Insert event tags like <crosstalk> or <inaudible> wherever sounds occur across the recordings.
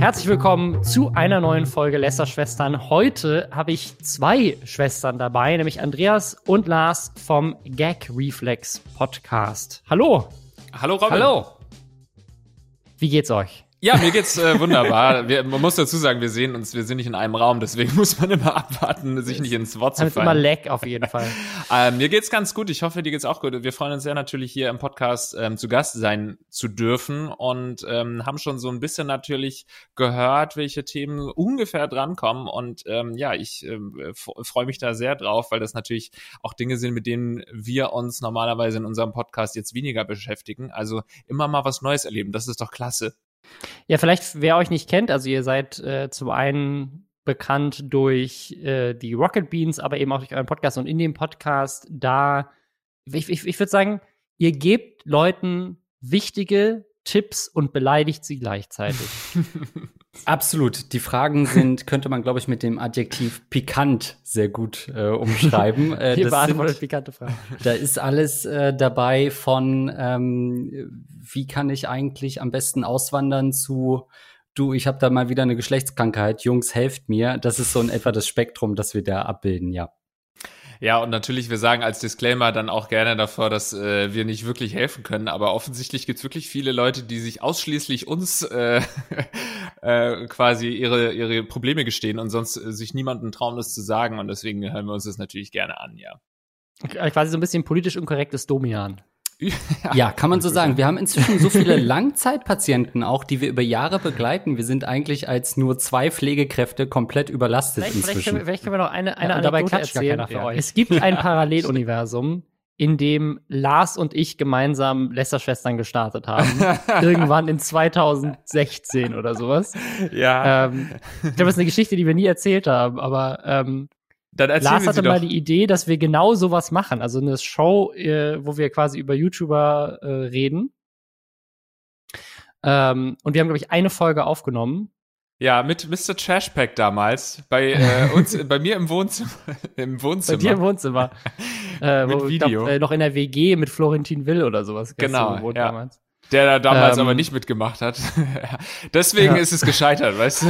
Herzlich willkommen zu einer neuen Folge Lästerschwestern. Heute habe ich zwei Schwestern dabei, nämlich Andreas und Lars vom Gag Reflex Podcast. Hallo. Hallo Robin. Hallo. Wie geht's euch? Ja, mir geht's äh, wunderbar. Wir, man muss dazu sagen, wir sehen uns, wir sind nicht in einem Raum, deswegen <laughs> muss man immer abwarten, sich nicht ins Wort zu fallen. immer Leck auf jeden Fall. <laughs> Ähm, mir geht's ganz gut. Ich hoffe, dir geht's auch gut. Wir freuen uns sehr natürlich hier im Podcast ähm, zu Gast sein zu dürfen und ähm, haben schon so ein bisschen natürlich gehört, welche Themen ungefähr drankommen. Und ähm, ja, ich ähm, freue mich da sehr drauf, weil das natürlich auch Dinge sind, mit denen wir uns normalerweise in unserem Podcast jetzt weniger beschäftigen. Also immer mal was Neues erleben. Das ist doch klasse. Ja, vielleicht, wer euch nicht kennt, also ihr seid äh, zum einen bekannt durch äh, die Rocket Beans, aber eben auch durch euren Podcast und in dem Podcast da, ich, ich, ich würde sagen, ihr gebt Leuten wichtige Tipps und beleidigt sie gleichzeitig. <laughs> Absolut. Die Fragen sind, <laughs> könnte man, glaube ich, mit dem Adjektiv pikant sehr gut äh, umschreiben. <laughs> Äh, das beantwortet sind, pikante Fragen. <laughs> da ist alles äh, dabei von, ähm, wie kann ich eigentlich am besten auswandern zu, du, ich habe da mal wieder eine Geschlechtskrankheit, Jungs, helft mir. Das ist so in etwa das Spektrum, das wir da abbilden, ja. Ja, und natürlich, wir sagen als Disclaimer dann auch gerne davor, dass äh, wir nicht wirklich helfen können, aber offensichtlich gibt's wirklich viele Leute, die sich ausschließlich uns äh, <laughs> äh, quasi ihre, ihre Probleme gestehen und sonst äh, sich niemanden trauen, das zu sagen. Und deswegen hören wir uns das natürlich gerne an, ja. Quasi so ein bisschen politisch unkorrektes Domian. Ja, kann man so sagen. Wir haben inzwischen so viele <laughs> Langzeitpatienten auch, die wir über Jahre begleiten. Wir sind eigentlich als nur zwei Pflegekräfte komplett überlastet Vielleicht, vielleicht, können, inzwischen. wir, vielleicht können wir noch eine, eine Ja, und dabei erzählen. für euch. Es gibt ein <laughs> Paralleluniversum, in dem Lars und ich gemeinsam Lästerschwestern gestartet haben. <laughs> Irgendwann in 2016 oder sowas. Ja, Ähm, ich glaube, das ist eine Geschichte, die wir nie erzählt haben, aber ähm, dann Lars hatte mal die Idee, dass wir genau sowas machen. Also eine Show, äh, wo wir quasi über YouTuber äh, reden. Ähm, und wir haben, glaube ich, eine Folge aufgenommen. Ja, mit Mr. Trashpack damals bei äh, uns, <laughs> bei mir im Wohnzimmer, <laughs> im Bei Wohnzimmer. dir im Wohnzimmer. <laughs> äh, Mit Video. Glaub, äh, noch in der WG mit Florentin Will oder sowas. Genau, gewohnt ja. damals. Der da damals Ähm, aber nicht mitgemacht hat. Deswegen Ja. ist es gescheitert, weißt du?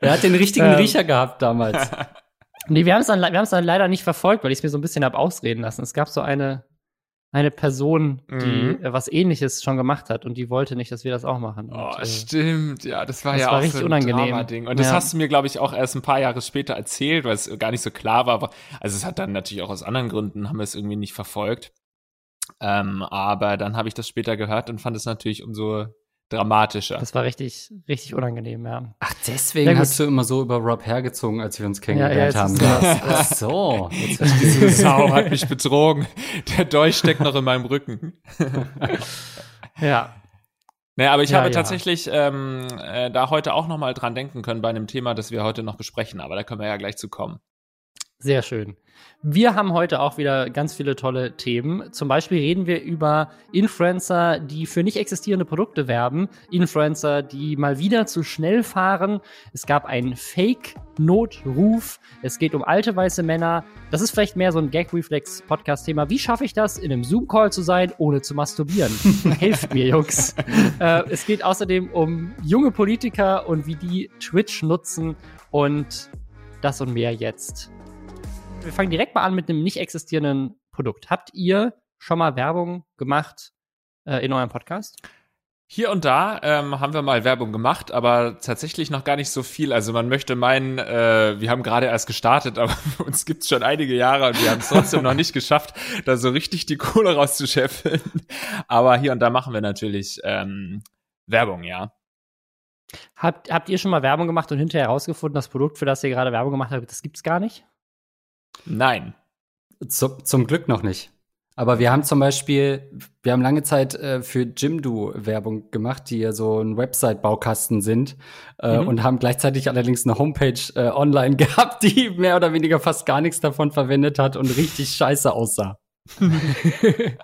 Er hat den richtigen Ähm. Riecher gehabt damals. <laughs> Nee, wir haben es dann, wir haben's dann leider nicht verfolgt, weil ich es mir so ein bisschen hab ausreden lassen. Es gab so eine, eine Person, die Mhm. äh, was ähnliches schon gemacht hat und die wollte nicht, dass wir das auch machen. Oh, und, äh, stimmt, ja, das war das ja war auch richtig so ein unangenehm. Drama-Ding. Und das Ja. hast du mir, glaube ich, auch erst ein paar Jahre später erzählt, weil es gar nicht so klar war. Aber- Also es hat dann natürlich auch aus anderen Gründen, haben wir es irgendwie nicht verfolgt. Ähm, aber dann habe ich das später gehört und fand es natürlich umso dramatischer. das war richtig, richtig unangenehm, ja. Ach, Ja, deswegen gut. hast du immer so über Rob hergezogen, als wir uns kennengelernt Ja, ja, haben. ist das. <laughs> Ach so. Jetzt. Diese Sau hat mich betrogen. Der Dolch steckt noch in meinem Rücken. <laughs> Ja. Naja, aber ich Ja, habe ja. tatsächlich ähm, äh, da heute auch noch mal dran denken können bei einem Thema, das wir heute noch besprechen. Aber da können wir ja gleich zu kommen. Sehr schön. Wir haben heute auch wieder ganz viele tolle Themen. Zum Beispiel reden wir über Influencer, die für nicht existierende Produkte werben. Influencer, die mal wieder zu schnell fahren. Es gab einen Fake-Notruf. Es geht um alte weiße Männer. Das ist vielleicht mehr so ein Gag-Reflex-Podcast-Thema. Wie schaffe ich das, in einem Zoom-Call zu sein, ohne zu masturbieren? <laughs> Helft mir, Jungs. äh, es geht außerdem um junge Politiker und wie die Twitch nutzen und das und mehr jetzt wir fangen direkt mal an mit einem nicht existierenden Produkt. Habt ihr schon mal Werbung gemacht äh, in eurem Podcast? Hier und da ähm, haben wir mal Werbung gemacht, aber tatsächlich noch gar nicht so viel. Also man möchte meinen, äh, wir haben gerade erst gestartet, <laughs> aber uns gibt's schon einige Jahre und wir haben es trotzdem noch nicht geschafft, da so richtig die Kohle rauszuscheffeln. Aber hier und da machen wir natürlich ähm, Werbung, ja. Habt, habt ihr schon mal Werbung gemacht und hinterher herausgefunden, das Produkt, für das ihr gerade Werbung gemacht habt, das gibt's gar nicht? Nein. Zu, zum Glück noch nicht. Aber wir haben zum Beispiel, wir haben lange Zeit äh, für Jimdo Werbung gemacht, die ja so ein Website-Baukasten sind äh, Mhm. und haben gleichzeitig allerdings eine Homepage äh, online <laughs> gehabt, die mehr oder weniger fast gar nichts davon verwendet hat und richtig scheiße aussah. <laughs>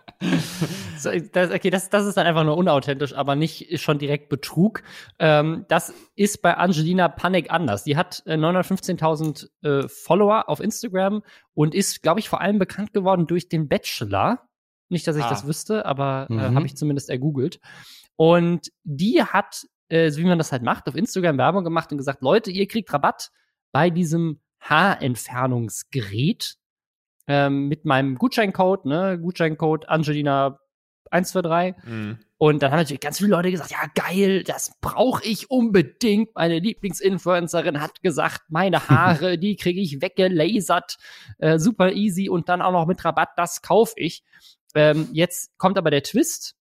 So, das, okay, das, das ist dann einfach nur unauthentisch, aber nicht schon direkt Betrug. Ähm, das ist bei Angelina Panik anders. Die hat äh, 915.000 äh, Follower auf Instagram und ist, glaube ich, vor allem bekannt geworden durch den Bachelor. Nicht, dass ich Ah. das wüsste, aber äh, Mhm. habe ich zumindest ergoogelt. Und die hat äh, so wie man das halt macht, auf Instagram Werbung gemacht und gesagt, Leute, ihr kriegt Rabatt bei diesem Haarentfernungsgerät ähm, mit meinem Gutscheincode, ne, Gutscheincode Angelina 123. Mhm. Und dann haben natürlich ganz viele Leute gesagt, ja geil, das brauche ich unbedingt. Meine Lieblingsinfluencerin hat gesagt, meine Haare, <laughs> die kriege ich weggelasert, äh, super easy und dann auch noch mit Rabatt, das kaufe ich. Ähm, jetzt kommt aber der Twist,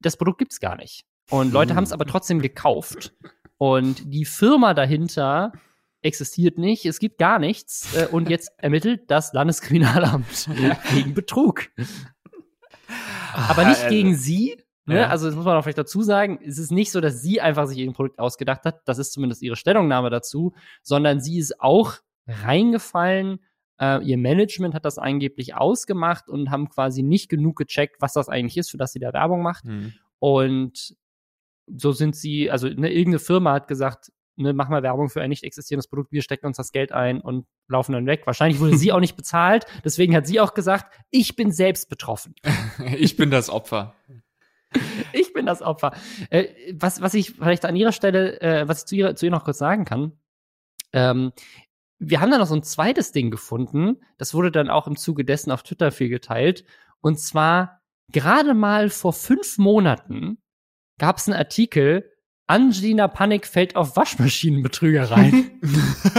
das Produkt gibt's gar nicht. Und Leute haben es aber trotzdem gekauft. Und die Firma dahinter existiert nicht, es gibt gar nichts. Äh, und jetzt ermittelt das Landeskriminalamt <laughs> wegen Betrug. aber nicht also, gegen sie. Ne? Ja. Also das muss man auch vielleicht dazu sagen, es ist nicht so, dass sie einfach sich ihr Produkt ausgedacht hat, das ist zumindest ihre Stellungnahme dazu, sondern sie ist auch reingefallen, äh, ihr Management hat das angeblich ausgemacht und haben quasi nicht genug gecheckt, was das eigentlich ist, für das sie da Werbung macht. Mhm. Und so sind sie, also ne, irgendeine Firma hat gesagt, ne, mach mal Werbung für ein nicht existierendes Produkt, wir stecken uns das Geld ein und laufen dann weg. Wahrscheinlich wurde sie auch nicht bezahlt, deswegen hat sie auch gesagt, ich bin selbst betroffen. <laughs> ich bin das Opfer. ich bin das Opfer. Äh, was, was ich vielleicht an ihrer Stelle, äh, was ich zu ihr, zu ihr noch kurz sagen kann, ähm, wir haben da noch so ein zweites Ding gefunden, das wurde dann auch im Zuge dessen auf Twitter viel geteilt, und zwar gerade mal vor fünf Monaten gab es einen Artikel, Angelina Panik fällt auf Waschmaschinenbetrügereien. <laughs>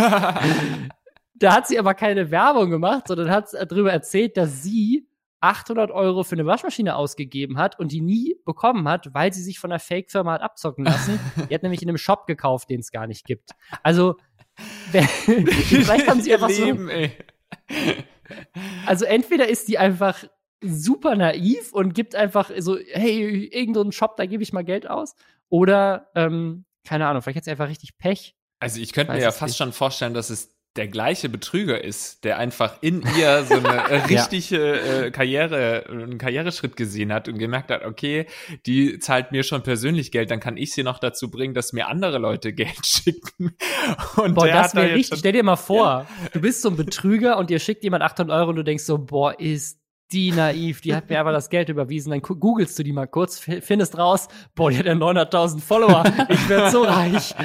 da hat sie aber keine Werbung gemacht, sondern hat darüber erzählt, dass sie 800 Euro für eine Waschmaschine ausgegeben hat und die nie bekommen hat, weil sie sich von einer Fake-Firma hat abzocken lassen. <laughs> die hat nämlich in einem Shop gekauft, den es gar nicht gibt. Also, <laughs> vielleicht haben sie einfach Leben, so. Ey. Also, entweder ist die einfach super naiv und gibt einfach so, hey, irgendeinen Shop, da gebe ich mal Geld aus. Oder, ähm, keine Ahnung, vielleicht sie einfach richtig Pech. Also ich könnte mir ja fast nicht. schon vorstellen, dass es der gleiche Betrüger ist, der einfach in ihr so eine <laughs> äh, richtige äh, Karriere, einen Karriereschritt gesehen hat und gemerkt hat, okay, die zahlt mir schon persönlich Geld, dann kann ich sie noch dazu bringen, dass mir andere Leute <laughs> Geld schicken. Und boah, das wäre richtig. Stell dir mal vor, ja. du bist so ein Betrüger und dir schickt jemand 800 Euro und du denkst so, boah, ist die naiv, die hat mir einfach das Geld überwiesen. Dann googelst du die mal kurz, findest raus, boah, die hat ja 900.000 Follower. Ich werde so reich. <laughs>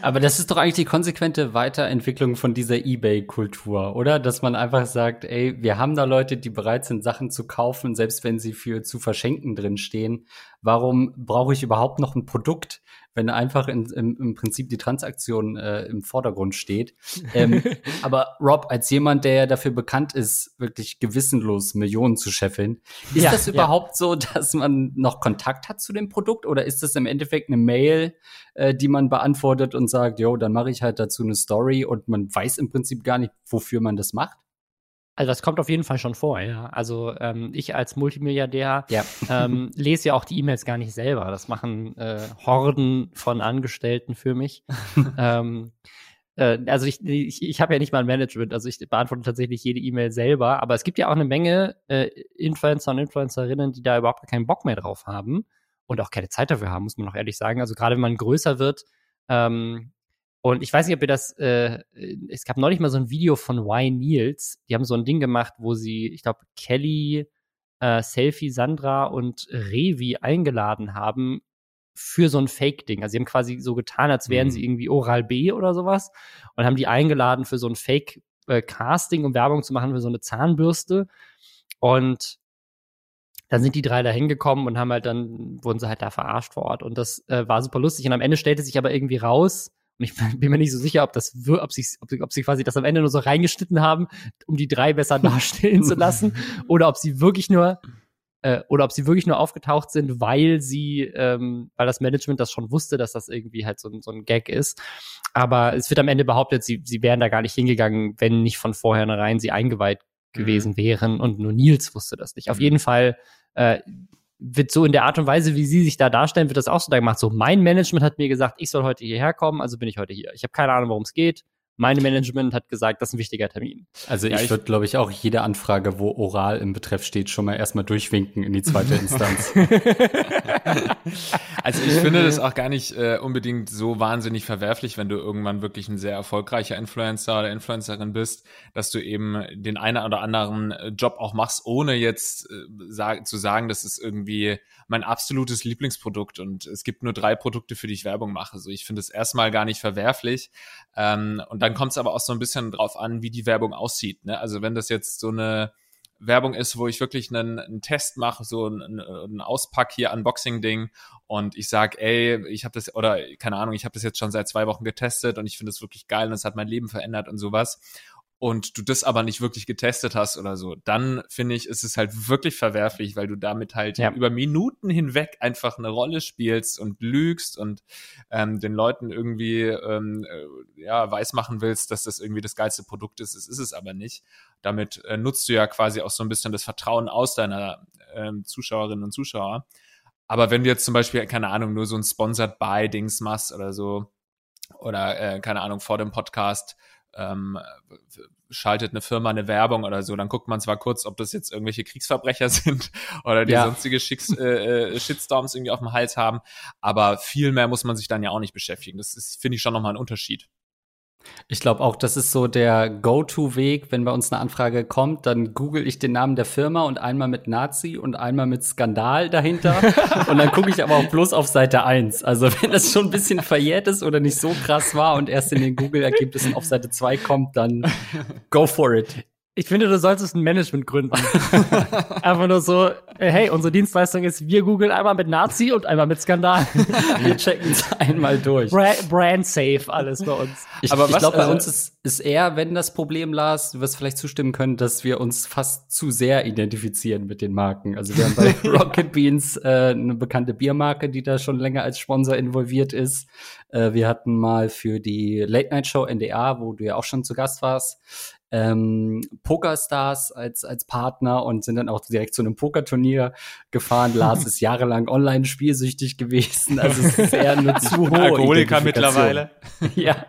Aber das ist doch eigentlich die konsequente Weiterentwicklung von dieser eBay-Kultur, oder? Dass man einfach sagt, ey, wir haben da Leute, die bereit sind, Sachen zu kaufen, selbst wenn sie für zu verschenken drinstehen. Warum brauche ich überhaupt noch ein Produkt, wenn einfach in, im, im Prinzip die Transaktion äh, im Vordergrund steht. Ähm, <laughs> aber Rob, als jemand, der ja dafür bekannt ist, wirklich gewissenlos Millionen zu scheffeln, ist ja, das überhaupt ja. so, dass man noch Kontakt hat zu dem Produkt oder ist das im Endeffekt eine Mail, äh, die man beantwortet und sagt, jo, dann mache ich halt dazu eine Story und man weiß im Prinzip gar nicht, wofür man das macht? Also das kommt auf jeden Fall schon vor, ja. Also ähm, ich als Multimilliardär ja. ähm, <laughs> lese ja auch die E-Mails gar nicht selber. Das machen äh, Horden von Angestellten für mich. <laughs> ähm, äh, also ich, ich, ich habe ja nicht mal ein Management, also ich beantworte tatsächlich jede E-Mail selber, aber es gibt ja auch eine Menge äh, Influencer und Influencerinnen, die da überhaupt keinen Bock mehr drauf haben und auch keine Zeit dafür haben, muss man noch ehrlich sagen. Also gerade wenn man größer wird, ähm, und ich weiß nicht, ob ihr das, äh, es gab neulich mal so ein Video von Y Niels, die haben so ein Ding gemacht, wo sie, ich glaube, Kelly, äh, Selfie, Sandra und Revi eingeladen haben für so ein Fake-Ding. Also sie haben quasi so getan, als wären mhm. sie irgendwie Oral B oder sowas und haben die eingeladen für so ein Fake-Casting, um Werbung zu machen für so eine Zahnbürste. Und dann sind die drei da hingekommen und haben halt dann, wurden sie halt da verarscht vor Ort. Und das äh, war super lustig. Und am Ende stellte sich aber irgendwie raus, und ich <laughs> bin mir nicht so sicher, ob das, ob sie, ob, ob sie quasi das am Ende nur so reingeschnitten haben, um die drei besser <laughs> darstellen zu lassen, oder ob sie wirklich nur, äh, oder ob sie wirklich nur aufgetaucht sind, weil sie, ähm, weil das Management das schon wusste, dass das irgendwie halt so, so ein Gag ist. Aber es wird am Ende behauptet, sie, sie wären da gar nicht hingegangen, wenn nicht von vornherein sie eingeweiht gewesen mhm. wären und nur Nils wusste das nicht. Auf mhm. jeden Fall äh, wird so in der Art und Weise, wie sie sich da darstellen, wird das auch so da gemacht. So, mein Management hat mir gesagt, ich soll heute hierher kommen, also bin ich heute hier. Ich habe keine Ahnung, worum es geht. Mein Management hat gesagt, das ist ein wichtiger Termin. Also ja, ich, ich würde, glaube ich, auch jede Anfrage, wo oral im Betreff steht, schon mal erstmal durchwinken in die zweite <laughs> Instanz. <laughs> also ich finde das auch gar nicht äh, unbedingt so wahnsinnig verwerflich, wenn du irgendwann wirklich ein sehr erfolgreicher Influencer oder Influencerin bist, dass du eben den einen oder anderen äh, Job auch machst, ohne jetzt äh, sag, zu sagen, das ist irgendwie mein absolutes Lieblingsprodukt und es gibt nur drei Produkte, für die ich Werbung mache. So, ich finde es erstmal gar nicht verwerflich. Ähm, und dann kommt es aber auch so ein bisschen drauf an, wie die Werbung aussieht. Ne? Also wenn das jetzt so eine Werbung ist, wo ich wirklich einen, einen Test mache, so ein, ein Auspack hier, Unboxing-Ding und ich sag, ey, ich habe das, oder keine Ahnung, ich habe das jetzt schon seit zwei Wochen getestet und ich finde es wirklich geil und es hat mein Leben verändert und sowas und du das aber nicht wirklich getestet hast oder so, dann finde ich, ist es halt wirklich verwerflich, weil du damit halt ja. über Minuten hinweg einfach eine Rolle spielst und lügst und ähm, den Leuten irgendwie ähm, äh, ja weismachen willst, dass das irgendwie das geilste Produkt ist. Das ist es aber nicht. Damit äh, nutzt du ja quasi auch so ein bisschen das Vertrauen aus deiner ähm, Zuschauerinnen und Zuschauer. Aber wenn du jetzt zum Beispiel, keine Ahnung, nur so ein Sponsored by Dings machst oder so, oder äh, keine Ahnung, vor dem Podcast ähm, schaltet eine Firma eine Werbung oder so, dann guckt man zwar kurz, ob das jetzt irgendwelche Kriegsverbrecher <laughs> sind oder die ja. sonstige Schicks, äh, äh, Shitstorms irgendwie auf dem Hals haben, aber viel mehr muss man sich dann ja auch nicht beschäftigen. Das ist, finde ich, schon nochmal ein Unterschied. Ich glaube auch, das ist so der Go-To-Weg, wenn bei uns eine Anfrage kommt, dann google ich den Namen der Firma und einmal mit Nazi und einmal mit Skandal dahinter. und dann gucke ich aber auch bloß auf Seite 1. Also wenn das schon ein bisschen verjährt ist oder nicht so krass war und erst in den Google-Ergebnissen auf Seite 2 kommt, dann go for it. Ich finde, du solltest ein Management gründen. <laughs> Einfach nur so, hey, unsere Dienstleistung ist, wir googeln einmal mit Nazi und einmal mit Skandal. <laughs> wir checken es einmal durch. Bra brand safe alles bei uns. Ich, Aber ich glaube, bei also, uns ist, ist eher, wenn das Problem, Lars, du wirst vielleicht zustimmen können, dass wir uns fast zu sehr identifizieren mit den Marken. Also wir haben bei <laughs> Rocket Beans äh, eine bekannte Biermarke, die da schon länger als Sponsor involviert ist. Äh, wir hatten mal für die Late Night Show NDA, wo du ja auch schon zu Gast warst, ähm, Pokerstars als, als Partner und sind dann auch direkt zu einem Pokerturnier gefahren. Lars <laughs> ist jahrelang online spielsüchtig gewesen. Also es ist eher eine <laughs> zu hohe Alkoholiker mittlerweile. <laughs> ja.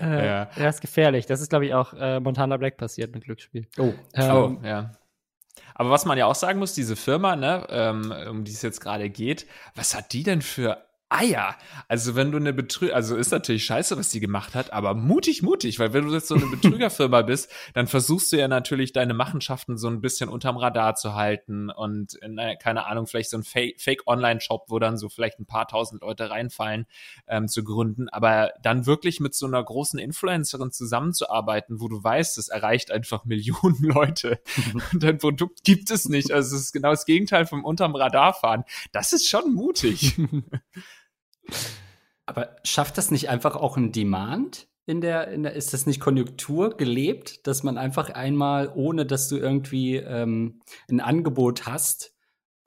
Äh, ja. ja, ist gefährlich. Das ist, glaube ich, auch äh, Montana Black passiert mit Glücksspiel. Oh, ähm, oh ja. Aber was man ja auch sagen muss, diese Firma, ne, ähm, um die es jetzt gerade geht, was hat die denn für Eier. Also wenn du eine Betrüger, also ist natürlich scheiße, was die gemacht hat, aber mutig, mutig, weil wenn du jetzt so eine Betrügerfirma <laughs> bist, dann versuchst du ja natürlich deine Machenschaften so ein bisschen unterm Radar zu halten und in, keine Ahnung, vielleicht so ein Fake-Online-Shop, wo dann so vielleicht ein paar tausend Leute reinfallen, ähm, zu gründen, aber dann wirklich mit so einer großen Influencerin zusammenzuarbeiten, wo du weißt, es erreicht einfach Millionen <laughs> Leute <laughs> und dein Produkt gibt es nicht. Also es ist genau das Gegenteil vom unterm Radar fahren. Das ist schon mutig. Aber schafft das nicht einfach auch ein Demand? In der, in der, ist das nicht Konjunktur gelebt, dass man einfach einmal, ohne dass du irgendwie ähm, ein Angebot hast,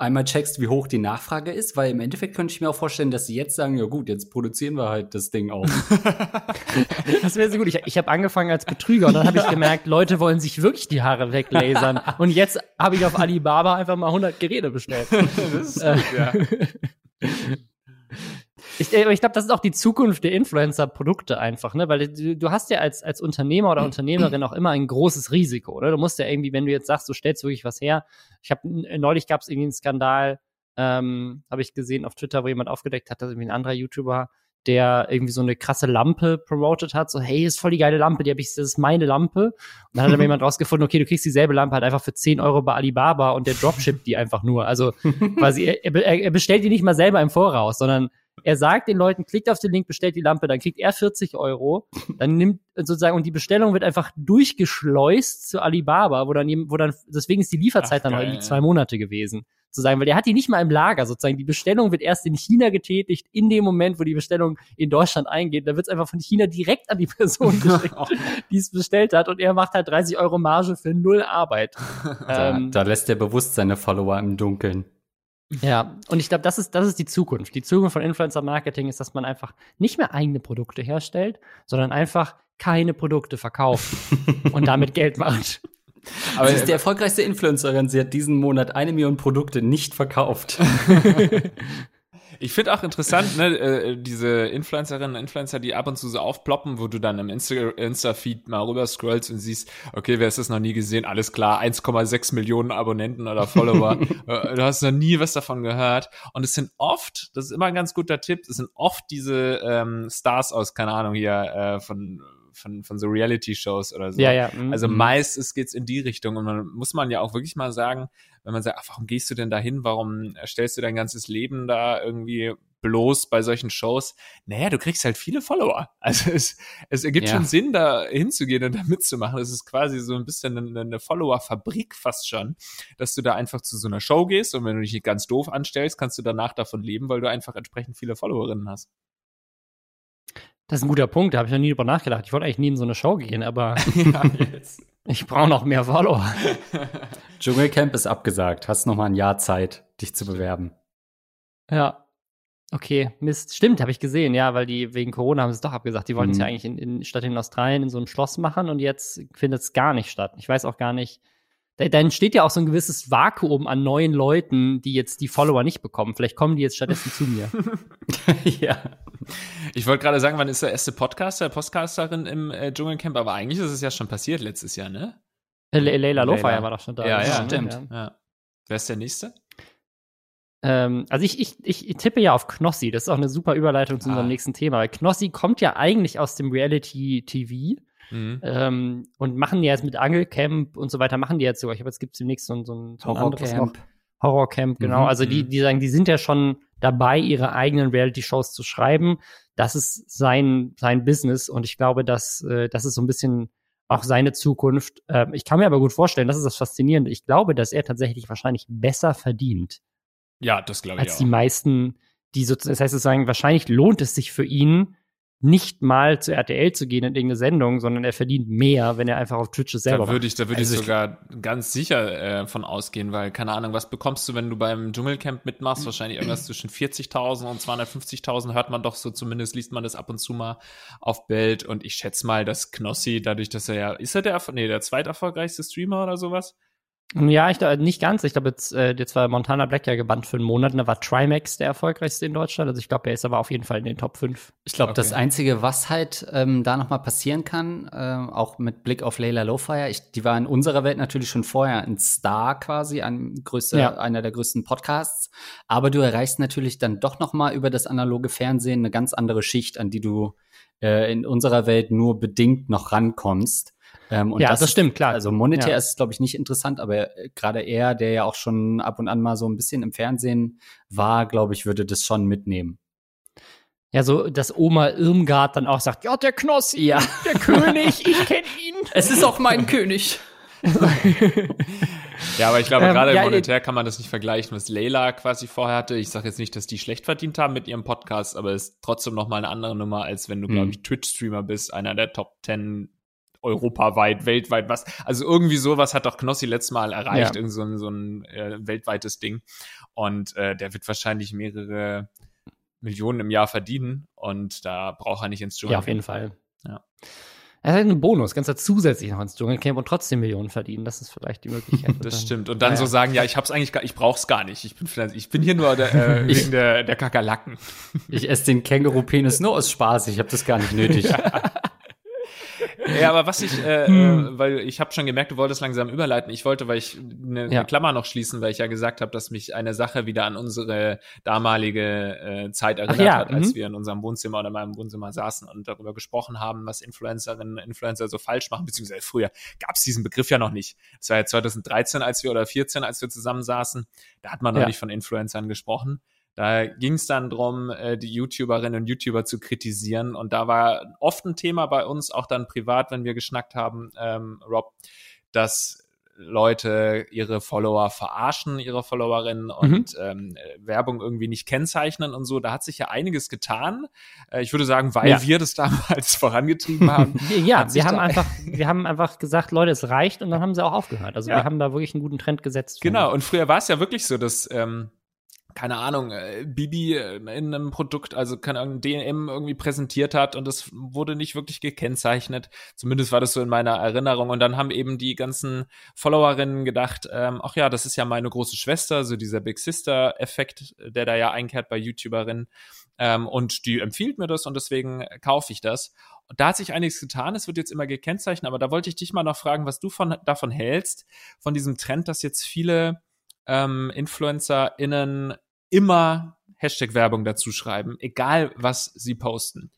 einmal checkst, wie hoch die Nachfrage ist? Weil im Endeffekt könnte ich mir auch vorstellen, dass sie jetzt sagen, ja gut, jetzt produzieren wir halt das Ding auch. <laughs> das wäre so gut. Ich, ich habe angefangen als Betrüger und dann habe ich gemerkt, Leute wollen sich wirklich die Haare weglasern. und jetzt habe ich auf Alibaba einfach mal 100 Geräte bestellt. das ist gut, ja. <laughs> Ich, äh, ich glaube, das ist auch die Zukunft der Influencer-Produkte einfach, ne? Weil du, du hast ja als, als Unternehmer oder Unternehmerin auch immer ein großes Risiko, oder? Du musst ja irgendwie, wenn du jetzt sagst, du stellst wirklich was her. Ich habe neulich gab es irgendwie einen Skandal, ähm, habe ich gesehen auf Twitter, wo jemand aufgedeckt hat, dass irgendwie ein anderer YouTuber der irgendwie so eine krasse Lampe promotet hat, so hey, ist voll die geile Lampe, die habe ich, das ist meine Lampe. Und dann hat aber jemand rausgefunden, okay, du kriegst dieselbe Lampe halt einfach für 10 Euro bei Alibaba und der dropshippt die einfach nur. Also <laughs> quasi, er, er bestellt die nicht mal selber im Voraus, sondern er sagt den Leuten, klickt auf den Link, bestellt die Lampe, dann kriegt er 40 Euro, dann nimmt sozusagen, und die Bestellung wird einfach durchgeschleust zu Alibaba, wo dann, wo dann, deswegen ist die Lieferzeit Ach, dann irgendwie zwei Monate gewesen, sozusagen, weil der hat die nicht mal im Lager, sozusagen, die Bestellung wird erst in China getätigt, in dem Moment, wo die Bestellung in Deutschland eingeht, da wird es einfach von China direkt an die Person <laughs> geschickt, die es bestellt hat, und er macht halt 30 Euro Marge für null Arbeit. <laughs> Da, ähm, da lässt er bewusst seine Follower im Dunkeln. Ja, und ich glaube, das ist, das ist die Zukunft. Die Zukunft von Influencer-Marketing ist, dass man einfach nicht mehr eigene Produkte herstellt, sondern einfach keine Produkte verkauft <laughs> und damit Geld macht. Aber sie ist die erfolgreichste Influencerin. Sie hat diesen Monat eine Million Produkte nicht verkauft. <laughs> <laughs> Ich finde auch interessant, ne, äh, diese Influencerinnen und Influencer, die ab und zu so aufploppen, wo du dann im Insta- Insta-Feed mal rüber scrollst und siehst, okay, wer ist das noch nie gesehen? Alles klar, 1,6 Millionen Abonnenten oder Follower. <laughs> Äh, du hast noch nie was davon gehört. Und es sind oft, das ist immer ein ganz guter Tipp, es sind oft diese ähm, Stars aus, keine Ahnung, hier äh, von von, von so Reality-Shows oder so. Ja, ja. Mhm. Also meistens geht's in die Richtung und man muss man ja auch wirklich mal sagen, wenn man sagt, ach, warum gehst du denn da hin? Warum stellst du dein ganzes Leben da irgendwie bloß bei solchen Shows? Naja, du kriegst halt viele Follower. <laughs> Also es, es ergibt Ja. schon Sinn, da hinzugehen und da mitzumachen. Es ist quasi so ein bisschen eine, eine Follower-Fabrik fast schon, dass du da einfach zu so einer Show gehst und wenn du dich nicht ganz doof anstellst, kannst du danach davon leben, weil du einfach entsprechend viele Followerinnen hast. Das ist ein guter Punkt, da habe ich noch nie drüber nachgedacht. Ich wollte eigentlich nie in so eine Show gehen, aber <laughs> ja, <laughs> ich brauche noch mehr Follower. <laughs> Dschungelcamp ist abgesagt. Hast noch mal ein Jahr Zeit, dich zu bewerben. Ja. Okay, Mist. Stimmt, habe ich gesehen, ja, weil die wegen Corona haben es doch abgesagt. Die wollten es Mhm. ja eigentlich in, in, statt in Australien in so einem Schloss machen und jetzt findet es gar nicht statt. Ich weiß auch gar nicht. Da, da entsteht ja auch so ein gewisses Vakuum an neuen Leuten, die jetzt die Follower nicht bekommen. Vielleicht kommen die jetzt stattdessen zu mir. <laughs> ja. Ich wollte gerade sagen, wann ist der erste Podcaster, Podcasterin im äh, Dschungelcamp, aber eigentlich ist es ja schon passiert letztes Jahr, ne? Äh, Le Leila Lofeyer war doch schon da. Ja, ja, stimmt. Ja. Ja. Wer ist der nächste? Ähm, also ich, ich, ich tippe ja auf Knossi. Das ist auch eine super Überleitung zu unserem Ah. nächsten Thema. Weil Knossi kommt ja eigentlich aus dem Reality-TV. Mhm. Ähm, und machen die jetzt mit Angelcamp und so weiter, machen die jetzt sogar. Ich habe jetzt gibt's demnächst so, ein- so ein, so ein anderes noch. Horrorcamp. Horrorcamp, genau. Mhm, also die, mhm. die sagen, die sind ja schon dabei, ihre eigenen Reality-Shows zu schreiben. Das ist sein, sein Business und ich glaube, dass äh, das ist so ein bisschen auch seine Zukunft. Ähm, ich kann mir aber gut vorstellen, das ist das Faszinierende. Ich glaube, dass er tatsächlich wahrscheinlich besser verdient Ja, das glaube ich als auch. die meisten, die so, das heißt sozusagen, wahrscheinlich lohnt es sich für ihn, nicht mal zu RTL zu gehen in irgendeine Sendung, sondern er verdient mehr, wenn er einfach auf Twitch es selber Da würde ich, da würde Also ich ich- sogar ganz sicher äh, von ausgehen, weil, keine Ahnung, was bekommst du, wenn du beim Dschungelcamp mitmachst? Wahrscheinlich irgendwas zwischen 40.000 und 250.000 hört man doch so, zumindest liest man das ab und zu mal auf Bild. Und ich schätze mal, dass Knossi, dadurch, dass er ja, ist er der, nee, der zweiterfolgreichste Streamer oder sowas? Ja, ich glaube nicht ganz. Ich glaube, jetzt, äh, jetzt war Montana Black ja gebannt für einen Monat. und Da war Trimax der erfolgreichste in Deutschland. Also ich glaube, er ist aber auf jeden Fall in den Top 5. Ich glaube, das Okay. Einzige, was halt ähm, da noch mal passieren kann, ähm, auch mit Blick auf Layla Lowfire, ich, die war in unserer Welt natürlich schon vorher ein Star quasi, ein größter, Ja. einer der größten Podcasts. Aber du erreichst natürlich dann doch noch mal über das analoge Fernsehen eine ganz andere Schicht, an die du äh, in unserer Welt nur bedingt noch rankommst. Ähm, und Ja, das stimmt, klar. Also monetär Ja. ist es, glaube ich, nicht interessant, aber äh, gerade er, der ja auch schon ab und an mal so ein bisschen im Fernsehen war, glaube ich, würde das schon mitnehmen. Ja, so, dass Oma Irmgard dann auch sagt, ja, der Knossi, Ja. der König, ich kenne ihn. <laughs> Es ist auch mein König. <laughs> Ja, aber ich glaube, Ähm, gerade ja, monetär kann man das nicht vergleichen, was Leila quasi vorher hatte. Ich sage jetzt nicht, dass die schlecht verdient haben mit ihrem Podcast, aber es ist trotzdem noch mal eine andere Nummer, als wenn du, Mhm. glaube ich, Twitch-Streamer bist, einer der Top 10 europaweit, weltweit, was. Also irgendwie sowas hat doch Knossi letztes Mal erreicht, Ja. irgend so ein, so ein äh, weltweites Ding. Und äh, der wird wahrscheinlich mehrere Millionen im Jahr verdienen und da braucht er nicht ins Dschungel. Ja, auf jeden Fall. Ja. Er hat einen Bonus, ganz zusätzlich noch ins Dschungelcamp und trotzdem Millionen verdienen. Das ist vielleicht die Möglichkeit. <laughs> Das dann- stimmt. Und dann Ja, so sagen, ja, ich hab's eigentlich gar, ich brauch's gar nicht. Ich bin, vielleicht- ich bin hier nur der, äh, <laughs> Ich- wegen der, der Kakerlaken. Ich esse den Känguru-Penis nur aus Spaß. Ich habe das gar nicht nötig. <laughs> Ja, aber was ich, äh, Hm. äh, weil ich habe schon gemerkt, du wolltest langsam überleiten. Ich wollte, weil ich eine, Ja. Klammer noch schließen, weil ich ja gesagt habe, dass mich eine Sache wieder an unsere damalige äh, Zeit erinnert ja, hat, als mhm. wir in unserem Wohnzimmer oder in meinem Wohnzimmer saßen und darüber gesprochen haben, was Influencerinnen und Influencer so falsch machen, beziehungsweise früher gab es diesen Begriff ja noch nicht. Es war ja 2013, als wir oder 14, als wir zusammensaßen, da hat man noch Ja. nicht von Influencern gesprochen. Da ging es dann drum, äh, die YouTuberinnen und YouTuber zu kritisieren. Und da war oft ein Thema bei uns, auch dann privat, wenn wir geschnackt haben, ähm, Rob, dass Leute ihre Follower verarschen, ihre Followerinnen und ähm, äh, Werbung irgendwie nicht kennzeichnen und so. Da hat sich ja einiges getan. Äh, ich würde sagen, weil Ja. wir das <laughs> damals vorangetrieben haben. <laughs> Ja, wir haben einfach, wir haben einfach gesagt, Leute, es reicht und dann haben sie auch aufgehört. Also Ja. wir haben da wirklich einen guten Trend gesetzt. Genau, und früher war es ja wirklich so, dass ähm, keine Ahnung, äh, Bibi äh, in einem Produkt, also keine Ahnung, DM irgendwie präsentiert hat und das wurde nicht wirklich gekennzeichnet. Zumindest war das so in meiner Erinnerung. Und dann haben eben die ganzen Followerinnen gedacht, ähm, ach ja, das ist ja meine große Schwester, so dieser Big Sister-Effekt, der da ja einkehrt bei YouTuberinnen. Ähm, und die empfiehlt mir das und deswegen kaufe ich das. Und da hat sich einiges getan. Es wird jetzt immer gekennzeichnet, aber da wollte ich dich mal noch fragen, was du von, davon hältst, von diesem Trend, dass jetzt viele ähm, InfluencerInnen immer Hashtag-Werbung dazu schreiben, egal was sie posten.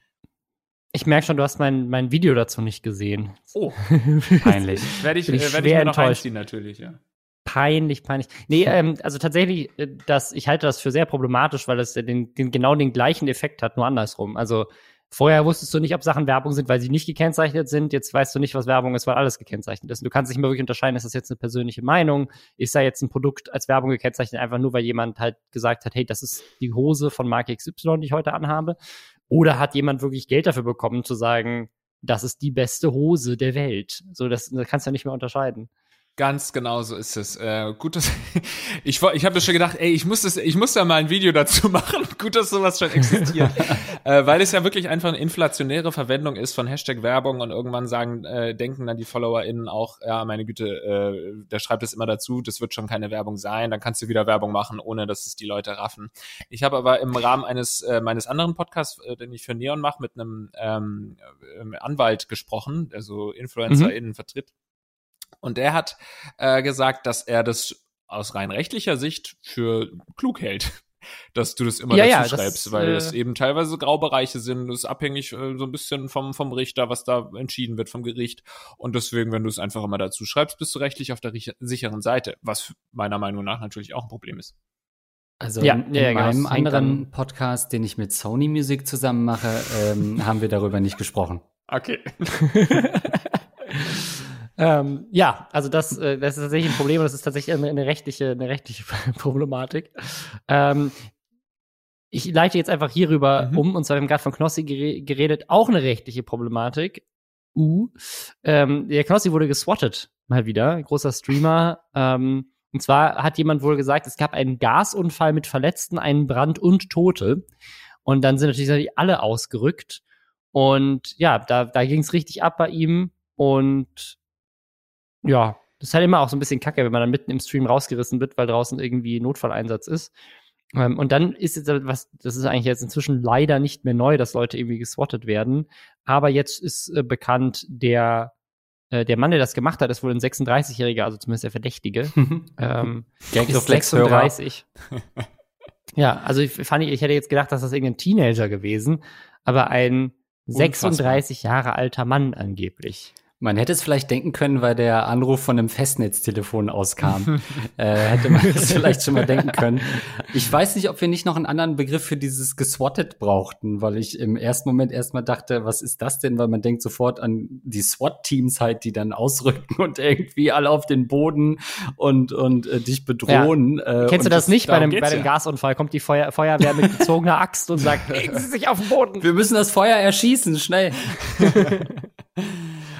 Ich merke schon, du hast mein, mein Video dazu nicht gesehen. Oh, <laughs> peinlich. werde ich, ich, äh, werd ich mir noch einziehen, natürlich, ja. Peinlich, peinlich. Nee, <laughs> ähm, also tatsächlich, äh, das, ich halte das für sehr problematisch, weil es den, den, genau den gleichen Effekt hat, nur andersrum. Also Vorher wusstest du nicht, ob Sachen Werbung sind, weil sie nicht gekennzeichnet sind. Jetzt weißt du nicht, was Werbung ist, weil alles gekennzeichnet ist. Und du kannst nicht mehr wirklich unterscheiden, ist das jetzt eine persönliche Meinung? Ist da jetzt ein Produkt als Werbung gekennzeichnet, einfach nur, weil jemand halt gesagt hat, hey, das ist die Hose von Marke XY, die ich heute anhabe? Oder hat jemand wirklich Geld dafür bekommen, zu sagen, das ist die beste Hose der Welt? So, das, das kannst du ja nicht mehr unterscheiden. Ganz genau so ist es. Äh, gut, dass <laughs> ich ich habe schon gedacht, ey, ich muss das, ich muss da mal ein Video dazu <laughs> machen. gut, dass sowas schon existiert, <laughs> äh, weil es ja wirklich einfach eine inflationäre Verwendung ist von Hashtag Werbung und irgendwann sagen, äh, denken dann die FollowerInnen auch, ja, meine Güte, äh, der schreibt es immer dazu, das wird schon keine Werbung sein, dann kannst du wieder Werbung machen, ohne dass es die Leute raffen. Ich habe aber im Rahmen eines äh, meines anderen Podcasts, äh, den ich für Neon mache, mit einem ähm, äh, Anwalt gesprochen, der so InfluencerInnen mhm. vertritt und er hat äh, gesagt, dass er das aus rein rechtlicher Sicht für klug hält, <laughs> dass du das immer ja, dazu ja, schreibst, das, weil äh, es eben teilweise Graubereiche sind, das ist abhängig äh, so ein bisschen vom, vom Richter, was da entschieden wird vom Gericht. Und deswegen, wenn du es einfach immer dazu schreibst, bist du rechtlich auf der sicheren Seite, was meiner Meinung nach natürlich auch ein Problem ist. Also ja, in, in ja, meinem anderen Podcast, den ich mit Sony Music zusammen mache, ähm, haben wir darüber nicht gesprochen. Okay. <laughs> <laughs> Ähm, ja, also das, äh, das ist tatsächlich ein Problem und das ist tatsächlich eine, eine rechtliche, eine rechtliche <laughs> Problematik. Ähm, ich leite jetzt einfach hierüber mhm. um, und zwar haben wir gerade von Knossi geredet, auch eine rechtliche Problematik. Uh. Ähm, der Knossi wurde geswattet, mal wieder, großer Streamer. Ähm, und zwar hat jemand wohl gesagt, es gab einen Gasunfall mit Verletzten, einen Brand und Tote. Und dann sind natürlich alle ausgerückt. Und ja, da, da ging es richtig ab bei ihm. Und ja, das ist halt immer auch so ein bisschen kacke, wenn man dann mitten im Stream rausgerissen wird, weil draußen irgendwie Notfalleinsatz ist. Ähm, und dann ist jetzt was, das ist eigentlich jetzt inzwischen leider nicht mehr neu, dass Leute irgendwie geswattet werden. Aber jetzt ist äh, bekannt, der, äh, der Mann, der das gemacht hat, ist wohl ein 36-Jähriger, also zumindest der Verdächtige. <laughs> ähm, ist 36. <laughs> ja, also ich fand, ich hätte jetzt gedacht, dass das irgendein Teenager gewesen, aber ein Unfassbar. 36 Jahre alter Mann angeblich. Man hätte es vielleicht denken können, weil der Anruf von einem Festnetztelefon auskam. <laughs> äh, hätte man das vielleicht schon mal denken können. Ich weiß nicht, ob wir nicht noch einen anderen Begriff für dieses geswattet brauchten, weil ich im ersten Moment erstmal dachte, was ist das denn? Weil man denkt sofort an die SWAT-Teams halt, die dann ausrücken und irgendwie alle auf den Boden und, und äh, dich bedrohen. Ja. Äh, Kennst du das, das nicht? Bei dem, bei dem ja. Gasunfall kommt die Feuer, Feuerwehr mit gezogener Axt und sagt, <laughs> legen Sie sich auf den Boden. Wir müssen das Feuer erschießen, schnell. <laughs>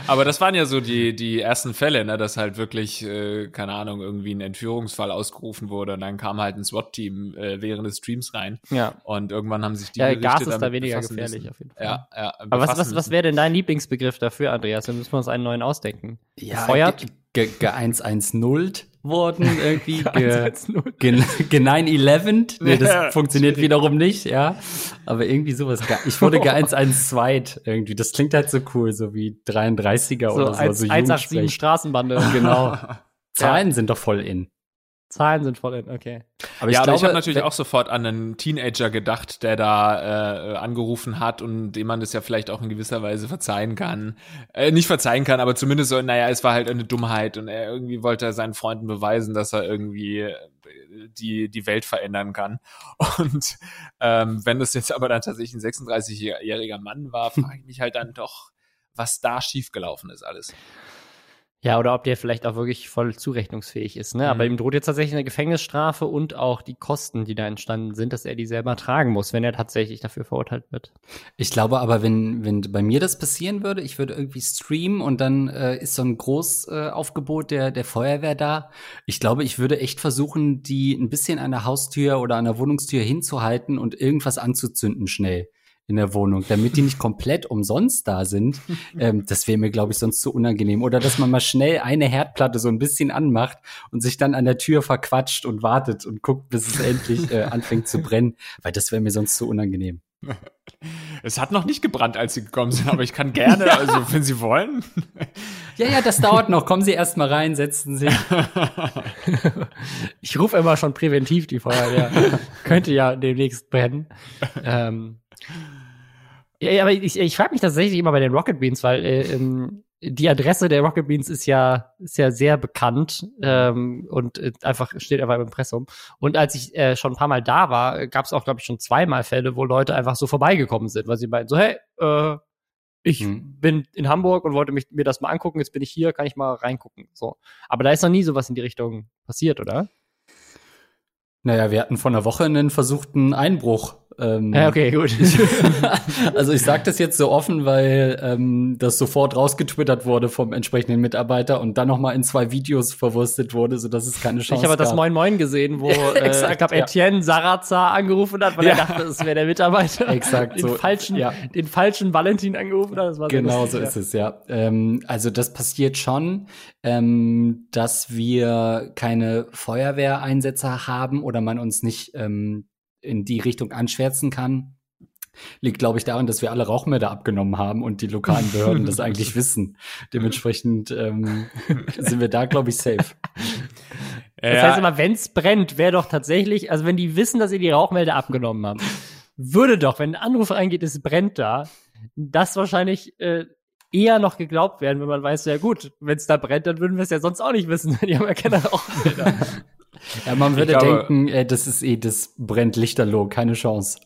Aber das waren ja so die, die ersten Fälle, ne, dass halt wirklich, äh, keine Ahnung, irgendwie ein Entführungsfall ausgerufen wurde und dann kam halt ein SWAT-Team äh, während des Streams rein. Ja. Und irgendwann haben sich die ja, Gerichte Gas ist da weniger gefährlich müssen. auf jeden Fall. Ja, ja. Aber was, was, was wäre denn dein Lieblingsbegriff dafür, Andreas? Dann müssen wir uns einen neuen ausdenken. Ja, Gefeuert? Ge-110 worden, irgendwie ge, ge, ge 9-11. Nee, das ja, funktioniert wiederum nicht, ja. Aber irgendwie sowas. Ich wurde ge 112 irgendwie. Das klingt halt so cool, so wie 33er so oder so. 1, so 187 Straßenbande. Genau. <laughs> Zahlen ja. sind doch voll in. Zahlen sind voll in, okay. Aber ich, ja, glaube, ich habe natürlich auch sofort an einen Teenager gedacht, der da äh, angerufen hat und dem man das ja vielleicht auch in gewisser Weise verzeihen kann. Äh, nicht verzeihen kann, aber zumindest so, naja, es war halt eine Dummheit und er irgendwie wollte er seinen Freunden beweisen, dass er irgendwie äh, die, die Welt verändern kann. <laughs> Und ähm, wenn das jetzt aber dann tatsächlich ein 36-jähriger Mann war, frage ich mich halt dann doch, was da schiefgelaufen ist alles. Ja, oder ob der vielleicht auch wirklich voll zurechnungsfähig ist. Ne? Mhm. Aber ihm droht jetzt tatsächlich eine Gefängnisstrafe und auch die Kosten, die da entstanden sind, dass er die selber tragen muss, wenn er tatsächlich dafür verurteilt wird. Ich glaube aber, wenn, wenn bei mir das passieren würde, ich würde irgendwie streamen und dann äh, ist so ein Großaufgebot äh, der, der Feuerwehr da. Ich glaube, ich würde echt versuchen, die ein bisschen an der Haustür oder an der Wohnungstür hinzuhalten und irgendwas anzuzünden schnell in der Wohnung, damit die nicht komplett umsonst da sind. <laughs> Ähm, das wäre mir, glaube ich, sonst zu unangenehm. Oder dass man mal schnell eine Herdplatte so ein bisschen anmacht und sich dann an der Tür verquatscht und wartet und guckt, bis es endlich äh, <laughs> anfängt zu brennen, weil das wäre mir sonst zu unangenehm. <laughs> Es hat noch nicht gebrannt, als Sie gekommen sind, aber ich kann gerne, ja. also wenn Sie wollen. Ja, ja, das dauert noch. Kommen Sie erst mal rein, setzen Sie. Ich rufe immer schon präventiv die Feuerwehr. Könnte ja demnächst brennen. Ähm, ja, aber ich, ich frage mich tatsächlich immer bei den Rocket Beans, weil äh, ähm, die Adresse der Rocket Beans ist ja, ist ja sehr bekannt ähm, und äh, einfach steht einfach im Impressum. Und als ich äh, schon ein paar Mal da war, gab es auch, glaube ich, schon zweimal Fälle, wo Leute einfach so vorbeigekommen sind, weil sie meinten so, hey, äh, ich hm. bin in Hamburg und wollte mich, mir das mal angucken, jetzt bin ich hier, kann ich mal reingucken. So. Aber da ist noch nie sowas in die Richtung passiert, oder? Naja, wir hatten vor einer Woche einen versuchten Einbruch ähm, ja, okay, gut. <laughs> also ich sage das jetzt so offen, weil ähm, das sofort rausgetwittert wurde vom entsprechenden Mitarbeiter und dann noch mal in zwei Videos verwurstet wurde, so dass es keine Chance Ich habe das Moin Moin gesehen, wo <laughs> äh, ich glaube Etienne ja. Sarazar angerufen hat, weil ja. er dachte, es wäre der Mitarbeiter. Exakt. Den so. falschen, ja. den falschen Valentin angerufen hat. Das war genau so, lustig, so ist es ja. Ähm, also das passiert schon, ähm, dass wir keine Feuerwehreinsätze haben oder man uns nicht ähm, in die Richtung anschwärzen kann, liegt, glaube ich, daran, dass wir alle Rauchmelder abgenommen haben und die lokalen Behörden das <laughs> eigentlich wissen. Dementsprechend ähm, <laughs> sind wir da, glaube ich, safe. Das heißt immer, wenn es brennt, wäre doch tatsächlich, also wenn die wissen, dass sie die Rauchmelder abgenommen haben, würde doch, wenn ein Anruf eingeht, es brennt da, das wahrscheinlich äh, eher noch geglaubt werden, wenn man weiß, ja gut, wenn es da brennt, dann würden wir es ja sonst auch nicht wissen. <laughs> Die haben ja keine Rauchmelder. Ja, man würde glaube, denken, äh, das ist eh, das brennt lichterloh, keine Chance.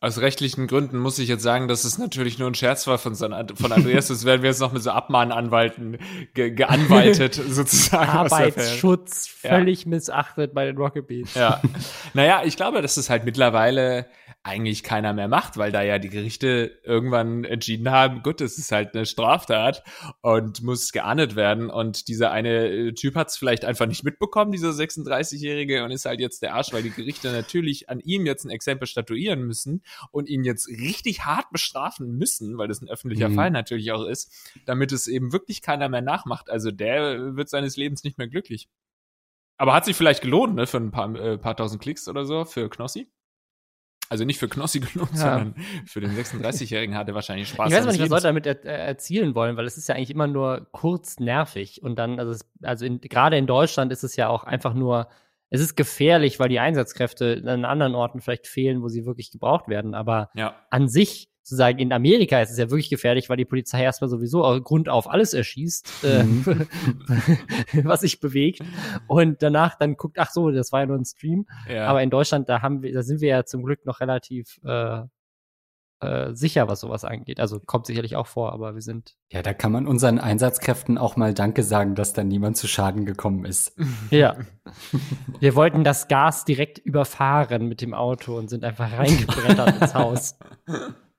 Aus rechtlichen Gründen muss ich jetzt sagen, dass es natürlich nur ein Scherz war von, von Andreas. Das werden wir jetzt noch mit so Abmahnanwalten ge geanwaltet, <laughs> sozusagen. Arbeitsschutz völlig ja. missachtet bei den Rocket Beats. Ja. Naja, ich glaube, dass es halt mittlerweile eigentlich keiner mehr macht, weil da ja die Gerichte irgendwann entschieden haben, gut, es ist halt eine Straftat und muss geahndet werden. Und dieser eine äh, Typ hat es vielleicht einfach nicht mitbekommen, dieser 36-Jährige, und ist halt jetzt der Arsch, weil die Gerichte natürlich an ihm jetzt ein Exempel statuieren müssen und ihn jetzt richtig hart bestrafen müssen, weil das ein öffentlicher mhm. Fall natürlich auch ist, damit es eben wirklich keiner mehr nachmacht. Also der wird seines Lebens nicht mehr glücklich. Aber hat sich vielleicht gelohnt, ne, für ein paar, äh, paar tausend Klicks oder so, für Knossi? Also nicht für Knossi <laughs> gelohnt, ja. sondern für den 36-Jährigen hat er wahrscheinlich Spaß. Ich weiß nicht, was Leute damit er erzielen wollen, weil es ist ja eigentlich immer nur kurz nervig und dann, also, es, also in, gerade in Deutschland ist es ja auch einfach nur, es ist gefährlich, weil die Einsatzkräfte an anderen Orten vielleicht fehlen, wo sie wirklich gebraucht werden. Aber ja. an sich zu sagen, in Amerika ist es ja wirklich gefährlich, weil die Polizei erstmal sowieso Grund auf alles erschießt, äh, mhm. <laughs> was sich bewegt. Und danach dann guckt, ach so, das war ja nur ein Stream. Ja. Aber in Deutschland, da haben wir, da sind wir ja zum Glück noch relativ äh, äh, sicher, was sowas angeht. Also kommt sicherlich auch vor, aber wir sind. Ja, da kann man unseren Einsatzkräften auch mal Danke sagen, dass da niemand zu Schaden gekommen ist. <laughs> Ja. wir wollten das Gas direkt überfahren mit dem Auto und sind einfach reingebrettert ins Haus. <laughs>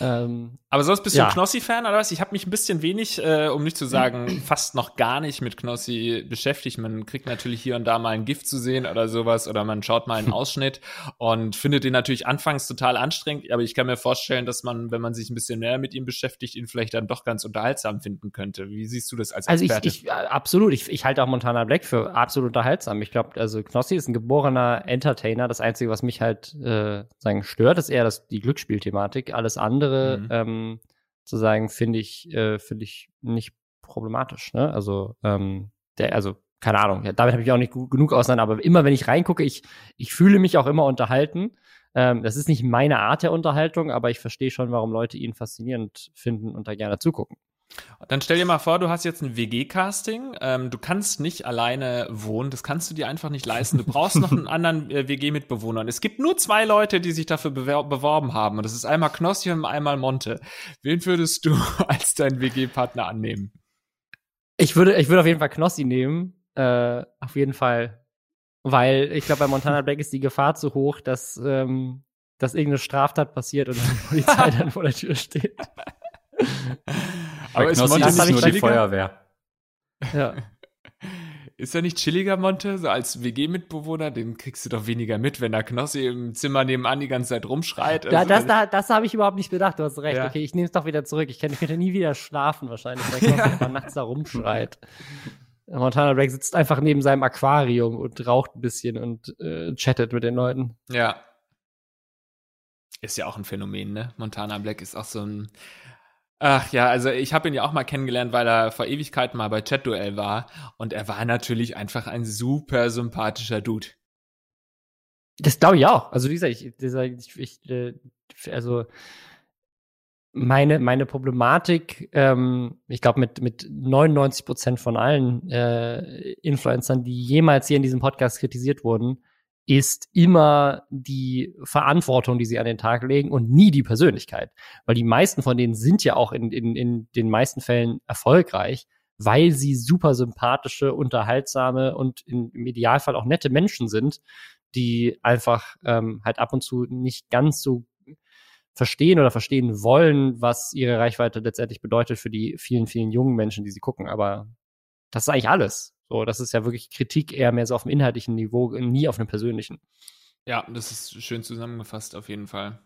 Ähm, Aber sonst bist du ja. Knossi-Fan oder was? Ich habe mich ein bisschen wenig, äh, um nicht zu sagen, <clears throat> fast noch gar nicht mit Knossi beschäftigt. Man kriegt natürlich hier und da mal ein Gift zu sehen oder sowas oder man schaut mal einen <laughs> Ausschnitt und findet den natürlich anfangs total anstrengend. Aber ich kann mir vorstellen, dass man, wenn man sich ein bisschen mehr mit ihm beschäftigt, ihn vielleicht dann doch ganz unterhaltsam finden könnte. Wie siehst du das als Experte? Also ich, ich äh, absolut. Ich, ich halte auch Montana Black für absolut unterhaltsam. Ich glaube, also Knossi ist ein geborener Entertainer. Das Einzige, was mich halt äh, sagen stört, ist eher das, die Glücksspielthematik. Alles andere mhm. ähm, zu sagen, finde ich, äh, finde ich nicht problematisch. Ne? Also, ähm, der, also, keine Ahnung, ja, damit habe ich auch nicht gut, genug auseinander, aber immer wenn ich reingucke, ich, ich fühle mich auch immer unterhalten. Ähm, das ist nicht meine Art der Unterhaltung, aber ich verstehe schon, warum Leute ihn faszinierend finden und da gerne zugucken. Dann stell dir mal vor, du hast jetzt ein WG-Casting. Ähm, du kannst nicht alleine wohnen. Das kannst du dir einfach nicht leisten. Du brauchst noch einen <laughs> anderen äh, WG-Mitbewohner. Es gibt nur zwei Leute, die sich dafür beworben haben. Und das ist einmal Knossi und einmal Monte. Wen würdest du <laughs> als deinen WG-Partner annehmen? Ich würde, ich würde auf jeden Fall Knossi nehmen. Äh, auf jeden Fall. Weil ich glaube, bei Montana <laughs> Black ist die Gefahr zu hoch, dass, ähm, dass irgendeine Straftat passiert und die Polizei dann vor der Tür steht. <laughs> Aber ist Monte nicht nur die Feuerwehr? Ja. <laughs> Ist er nicht chilliger, Monte? So als WG-Mitbewohner, den kriegst du doch weniger mit, wenn der Knossi im Zimmer nebenan die ganze Zeit rumschreit. Also, das das, das habe ich überhaupt nicht bedacht, du hast recht. Ja. Okay, ich nehme es doch wieder zurück. Ich könnte nie wieder schlafen wahrscheinlich, wenn <laughs> der Knossi ja. nachts da rumschreit. Montana Black sitzt einfach neben seinem Aquarium und raucht ein bisschen und äh, chattet mit den Leuten. Ja. Ist ja auch ein Phänomen, ne? Montana Black ist auch so ein Ach ja, also ich habe ihn ja auch mal kennengelernt, weil er vor Ewigkeiten mal bei Chat-Duell war. Und er war natürlich einfach ein super sympathischer Dude. Das glaube ich auch. Also wie gesagt, ich, ich, ich äh, also meine meine Problematik, ähm, ich glaube mit mit 99 Prozent von allen äh, Influencern, die jemals hier in diesem Podcast kritisiert wurden, ist immer die Verantwortung, die sie an den Tag legen und nie die Persönlichkeit. Weil die meisten von denen sind ja auch in, in, in den meisten Fällen erfolgreich, weil sie super sympathische, unterhaltsame und in, im Idealfall auch nette Menschen sind, die einfach ähm, halt ab und zu nicht ganz so verstehen oder verstehen wollen, was ihre Reichweite letztendlich bedeutet für die vielen, vielen jungen Menschen, die sie gucken. Aber das ist eigentlich alles. So, das ist ja wirklich Kritik eher mehr so auf dem inhaltlichen Niveau, nie auf einem persönlichen. Ja, das ist schön zusammengefasst auf jeden Fall.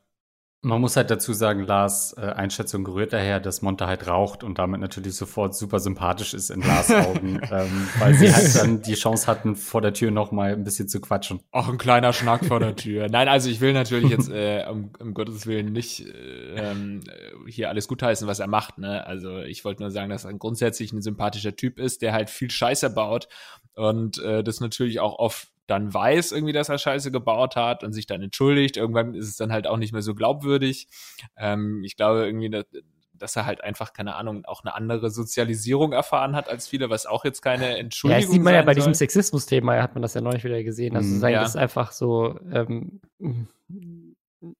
Man muss halt dazu sagen, Lars äh, Einschätzung gerührt daher, dass Monte halt raucht und damit natürlich sofort super sympathisch ist in Lars Augen, <laughs> ähm, weil sie halt dann die Chance hatten, vor der Tür noch mal ein bisschen zu quatschen. Auch ein kleiner Schnack vor der <laughs> Tür. Nein, also ich will natürlich jetzt äh, um, um Gottes Willen nicht äh, ähm, hier alles gutheißen, was er macht. Ne? Also ich wollte nur sagen, dass er grundsätzlich ein sympathischer Typ ist, der halt viel Scheiße baut und äh, das natürlich auch oft dann weiß irgendwie, dass er Scheiße gebaut hat und sich dann entschuldigt. Irgendwann ist es dann halt auch nicht mehr so glaubwürdig. Ähm, ich glaube irgendwie, dass, dass er halt einfach, keine Ahnung, auch eine andere Sozialisierung erfahren hat als viele, was auch jetzt keine Entschuldigung ist. Ja, das sieht man ja bei soll. diesem Sexismus-Thema, hat man das ja neulich wieder gesehen. Also, mm, ja. das ist einfach so, ähm,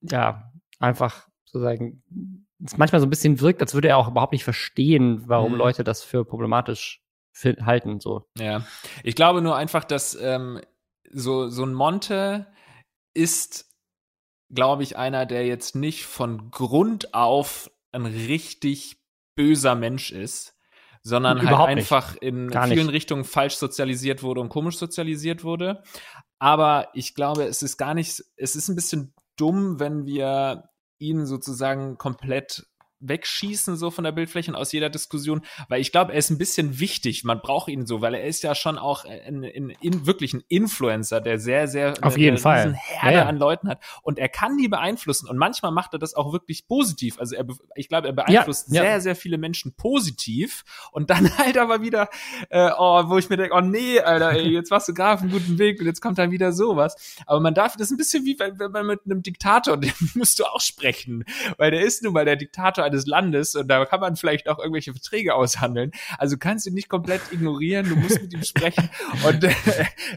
ja, einfach sozusagen, es manchmal so ein bisschen wirkt, als würde er auch überhaupt nicht verstehen, warum mhm. Leute das für problematisch halten, so. Ja. Ich glaube nur einfach, dass, ähm, so, so ein Monte ist, glaube ich, einer, der jetzt nicht von Grund auf ein richtig böser Mensch ist, sondern halt Überhaupt halt einfach nicht. in Gar vielen nicht. Richtungen falsch sozialisiert wurde und komisch sozialisiert wurde. Aber ich glaube, es ist gar nicht, es ist ein bisschen dumm, wenn wir ihn sozusagen komplett wegschießen so von der Bildfläche und aus jeder Diskussion, weil ich glaube, er ist ein bisschen wichtig. Man braucht ihn so, weil er ist ja schon auch in, in, in wirklich ein Influencer, der sehr, sehr auf eine, jeden Fall Herde ja, ja. an Leuten hat und er kann die beeinflussen und manchmal macht er das auch wirklich positiv. Also er, ich glaube, er beeinflusst ja, sehr, sehr viele Menschen positiv und dann <laughs> halt aber wieder, äh, oh, wo ich mir denke, oh nee, Alter, ey, jetzt warst du gerade auf einem guten Weg und jetzt kommt dann wieder sowas. Aber man darf, das ist ein bisschen wie wenn, wenn man mit einem Diktator, <laughs> dem musst du auch sprechen, weil der ist nun mal der Diktator eines Landes und da kann man vielleicht auch irgendwelche Verträge aushandeln. Also kannst du nicht komplett ignorieren, du musst mit ihm sprechen <laughs> und äh,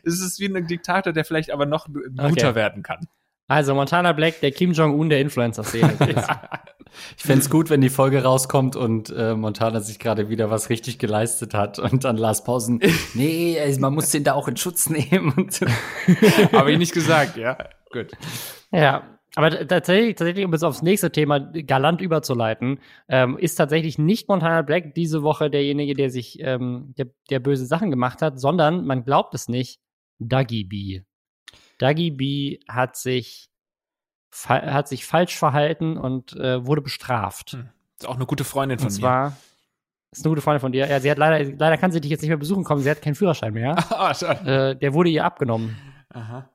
es ist wie ein Diktator, der vielleicht aber noch guter okay. werden kann. Also Montana Black, der Kim Jong-un der Influencer-Szene. <laughs> Ich fände es gut, wenn die Folge rauskommt und äh, Montana sich gerade wieder was richtig geleistet hat und dann Lars Pausen, <laughs> nee, man muss den da auch in Schutz nehmen. Habe ich nicht gesagt, ja. Gut. Ja, aber tatsächlich, tatsächlich, um es aufs nächste Thema galant überzuleiten, ähm, ist tatsächlich nicht Montana Black diese Woche derjenige, der sich, ähm, der, der böse Sachen gemacht hat, sondern, man glaubt es nicht, Dougie B. Dougie B hat sich, hat sich falsch verhalten und äh, wurde bestraft. Hm. Ist auch eine gute Freundin von und zwar, mir. Ist eine gute Freundin von dir. Ja, sie hat leider, leider kann sie dich jetzt nicht mehr besuchen kommen. Sie hat keinen Führerschein mehr. <laughs> ah, äh, der wurde ihr abgenommen. Aha.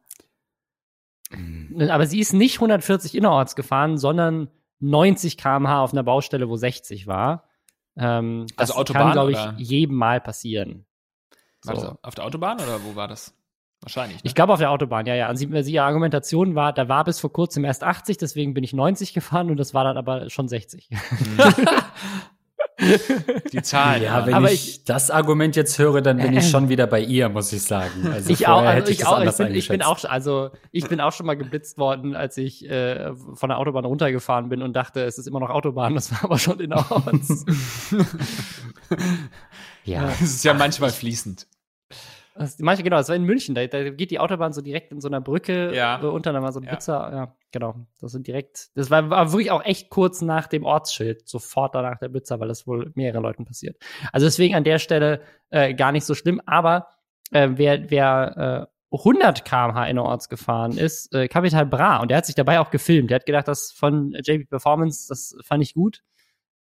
Mhm. Aber sie ist nicht 140 innerorts gefahren, sondern 90 km/h auf einer Baustelle, wo 60 war. Ähm, das also Autobahn, kann, glaube ich, oder? jedem Mal passieren. War so. das auf der Autobahn oder wo war das? Wahrscheinlich. Ne? Ich glaube auf der Autobahn, ja, ja. Und sie, sie, ihre Argumentation war, da war bis vor kurzem erst 80, deswegen bin ich 90 <laughs> gefahren und das war dann aber schon 60. Mhm. <laughs> Die Zahlen. Ja, wenn aber ich, ich, das Argument jetzt höre, dann bin ich schon wieder bei ihr, muss ich sagen. Also ich auch, also ich, ich, auch, ich bin, ich bin auch, also ich bin auch schon mal geblitzt worden, als ich äh, von der Autobahn runtergefahren bin und dachte, es ist immer noch Autobahn, das war aber schon in innerorts. <laughs> Ja. Es ist ja manchmal fließend. Das, manche, genau, das war in München, da, da, geht die Autobahn so direkt in so einer Brücke ja. Äh, unter, da war so ein ja. Blitzer, ja, genau. Das sind direkt, das war, war wirklich auch echt kurz nach dem Ortsschild, sofort danach der Blitzer, weil das wohl mehrere Leuten passiert. Also deswegen an der Stelle äh, gar nicht so schlimm, aber äh, wer, wer äh, 100 km/h innerorts gefahren ist, äh, Capital Bra, und der hat sich dabei auch gefilmt. Der hat gedacht, das von JP Performance, das fand ich gut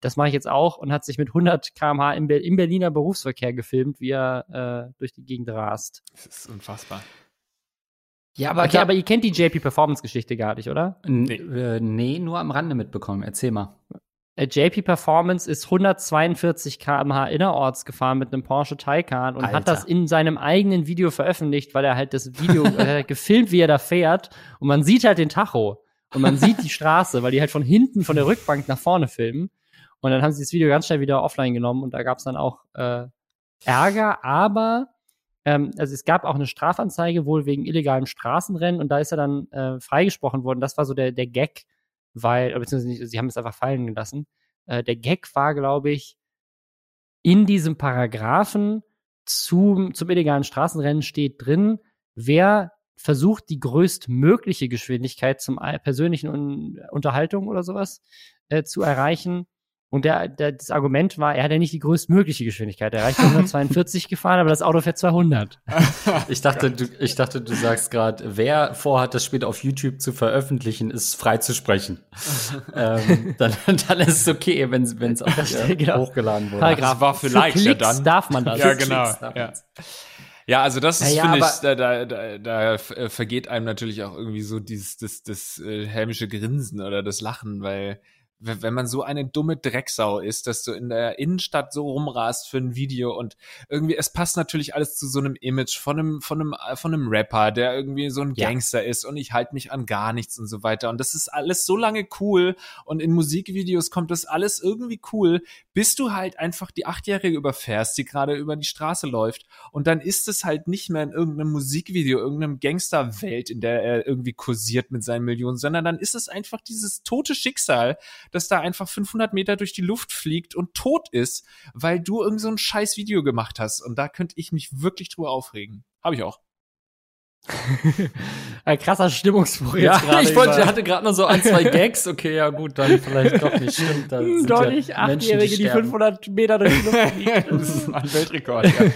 das mache ich jetzt auch und hat sich mit 100 km/h im, im, Berliner Berufsverkehr gefilmt, wie er äh, durch die Gegend rast. Das ist unfassbar. Ja, aber, okay, aber ihr kennt die JP Performance Geschichte gar nicht, oder? Nee. Äh, nee, nur am Rande mitbekommen. Erzähl mal. Äh, JP Performance ist 142 km/h innerorts gefahren mit einem Porsche Taycan und Alter. hat das in seinem eigenen Video veröffentlicht, weil er halt das Video <laughs> äh, gefilmt, wie er da fährt und man sieht halt den Tacho und man sieht die Straße, weil die halt von hinten von der Rückbank nach vorne filmen und dann haben sie das Video ganz schnell wieder offline genommen und da gab es dann auch äh, Ärger, aber ähm, also es gab auch eine Strafanzeige wohl wegen illegalem Straßenrennen und da ist er dann äh, freigesprochen worden. Das war so der, der Gag, weil, beziehungsweise sie haben es einfach fallen gelassen. Äh, der Gag war, glaube ich, in diesem Paragraphen zum, zum illegalen Straßenrennen steht drin, wer versucht, die größtmögliche Geschwindigkeit zum persönlichen Unterhaltung oder sowas äh, zu erreichen, und der, der, das Argument war, er hat ja nicht die größtmögliche Geschwindigkeit. Er <laughs> reicht 142 gefahren, aber das Auto fährt 200. ich dachte, du, ich dachte, du sagst gerade, wer vorhat, das später auf YouTube zu veröffentlichen, ist frei zu sprechen. <laughs> ähm, dann, dann ist es okay, wenn es auch äh, genau. hochgeladen wurde. Paragraph war vielleicht für Klicks ja dann. darf man das. Ja, genau. Ja. Ja, also das ist, ja, finde ich, da, da, da, da vergeht einem natürlich auch irgendwie so dieses das, das äh, hämische Grinsen oder das Lachen, weil wenn man so eine dumme Drecksau ist, dass du in der Innenstadt so rumrast für ein Video und irgendwie, es passt natürlich alles zu so einem Image von einem, von einem, von einem Rapper, der irgendwie so ein Gangster ja. ist und ich halte mich an gar nichts und so weiter. Und das ist alles so lange cool und in Musikvideos kommt das alles irgendwie cool, bis du halt einfach die Achtjährige überfährst, die gerade über die Straße läuft und dann ist es halt nicht mehr in irgendeinem Musikvideo, irgendeinem Gangsterwelt, in der er irgendwie kursiert mit seinen Millionen, sondern dann ist es einfach dieses tote Schicksal, dass da einfach 500 Meter durch die Luft fliegt und tot ist, weil du irgend so ein scheiß Video gemacht hast. Und da könnte ich mich wirklich drüber aufregen. Habe ich auch. <laughs> ein krasser Stimmungsbruch ja, jetzt gerade. Ich wollte, hatte gerade noch so ein, zwei <laughs> Gags. Okay, ja gut, dann vielleicht doch nicht. Stimmt, dann doch nicht Achtjährige, die, die 500 Meter durch die Luft <laughs> fliegen. das ist ein Weltrekord, ja.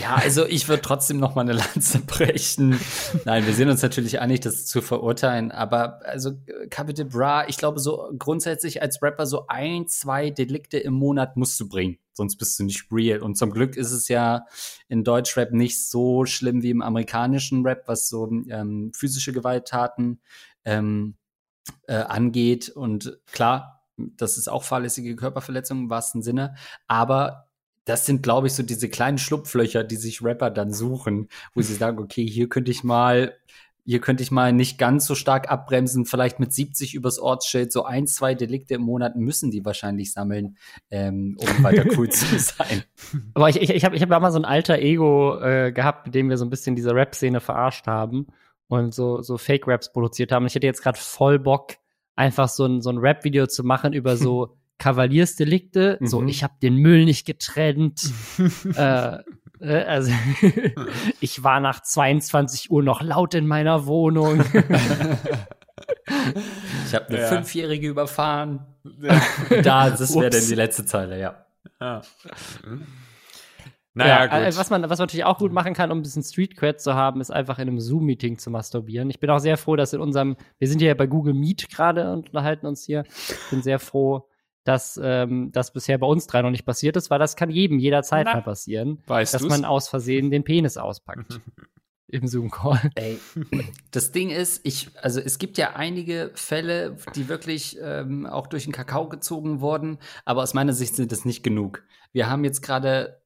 Ja, also ich würde trotzdem noch mal eine Lanze <laughs> brechen. Nein, wir sind uns natürlich einig, das zu verurteilen. Aber also Capital Bra, ich glaube so grundsätzlich als Rapper so ein, zwei Delikte im Monat musst du bringen. Sonst bist du nicht real. Und zum Glück ist es ja in Deutschrap nicht so schlimm wie im amerikanischen Rap, was so ähm, physische Gewalttaten ähm, äh, angeht. Und klar, das ist auch fahrlässige Körperverletzung im wahrsten Sinne. Aber das sind, glaube ich, so diese kleinen Schlupflöcher, die sich Rapper dann suchen, wo sie sagen, okay, hier könnte ich mal, hier könnte ich mal nicht ganz so stark abbremsen, vielleicht mit 70 übers Ortsschild, so ein, zwei Delikte im Monat müssen die wahrscheinlich sammeln, ähm, um weiter cool zu <laughs> sein. Aber ich, ich, ich habe ich hab mal so ein alter Ego äh, gehabt, mit dem wir so ein bisschen diese Rap-Szene verarscht haben und so, so Fake-Raps produziert haben. Ich hätte jetzt gerade voll Bock, einfach so ein, so ein Rap-Video zu machen über so <laughs> Kavaliersdelikte, mhm. so ich habe den Müll nicht getrennt. <laughs> äh, äh also <laughs> ich war nach 22 Uhr noch laut in meiner Wohnung. <laughs> ich habe eine ja. Fünfjährige überfahren. Ja. Da, das wäre denn die letzte Zeile, ja. ja. Naja, ja, gut. Was man, was man natürlich auch gut machen kann, um ein bisschen Street Cred zu haben, ist einfach in einem Zoom-Meeting zu masturbieren. Ich bin auch sehr froh, dass in unserem, wir sind ja bei Google Meet gerade und unterhalten uns hier. Ich bin sehr froh, dass ähm, das bisher bei uns drei noch nicht passiert ist, weil das kann jedem jederzeit Na, mal passieren, weißt dass du's? man aus Versehen den Penis auspackt. <laughs> Im Zoom-Call. Ey, das Ding ist, ich, also es gibt ja einige Fälle, die wirklich ähm, auch durch den Kakao gezogen wurden, aber aus meiner Sicht sind das nicht genug. Wir haben jetzt gerade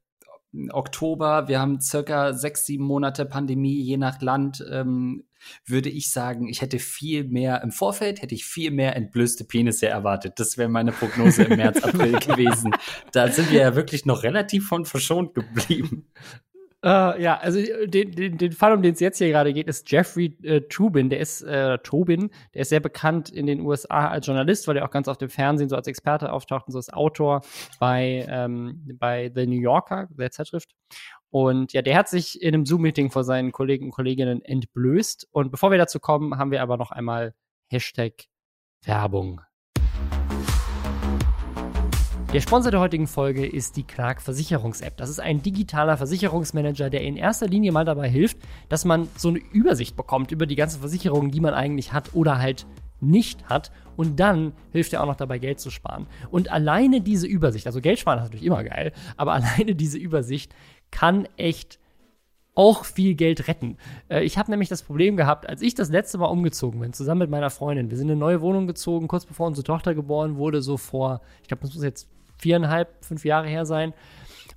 Oktober, wir haben circa sechs, sieben Monate Pandemie, je nach Land. Ähm, würde ich sagen, ich hätte viel mehr, im Vorfeld hätte ich viel mehr entblößte Penisse erwartet. Das wäre meine Prognose im März, April <laughs> gewesen. Da sind wir ja wirklich noch relativ von verschont geblieben. Uh, ja, also den, den, den Fall, um den es jetzt hier gerade geht, ist Jeffrey äh, Tubin. Der ist äh, Tobin, der ist sehr bekannt in den USA als Journalist, weil er auch ganz oft im Fernsehen so als Experte auftaucht und so als Autor bei, ähm, bei The New Yorker, der Zeitschrift. Und ja, der hat sich in einem Zoom-Meeting vor seinen Kollegen und Kolleginnen entblößt. Und bevor wir dazu kommen, haben wir aber noch einmal Hashtag Werbung. Der Sponsor der heutigen Folge ist die Clark Versicherungs-App. Das ist ein digitaler Versicherungsmanager, der in erster Linie mal dabei hilft, dass man so eine Übersicht bekommt über die ganzen Versicherungen, die man eigentlich hat oder halt nicht hat. Und dann hilft er auch noch dabei, Geld zu sparen. Und alleine diese Übersicht, also Geld sparen ist natürlich immer geil, aber <laughs> alleine diese Übersicht kann echt auch viel Geld retten. Äh, ich habe nämlich das Problem gehabt, als ich das letzte Mal umgezogen bin, zusammen mit meiner Freundin. Wir sind in eine neue Wohnung gezogen, kurz bevor unsere Tochter geboren wurde, so vor, ich glaube, das muss jetzt viereinhalb, fünf Jahre her sein.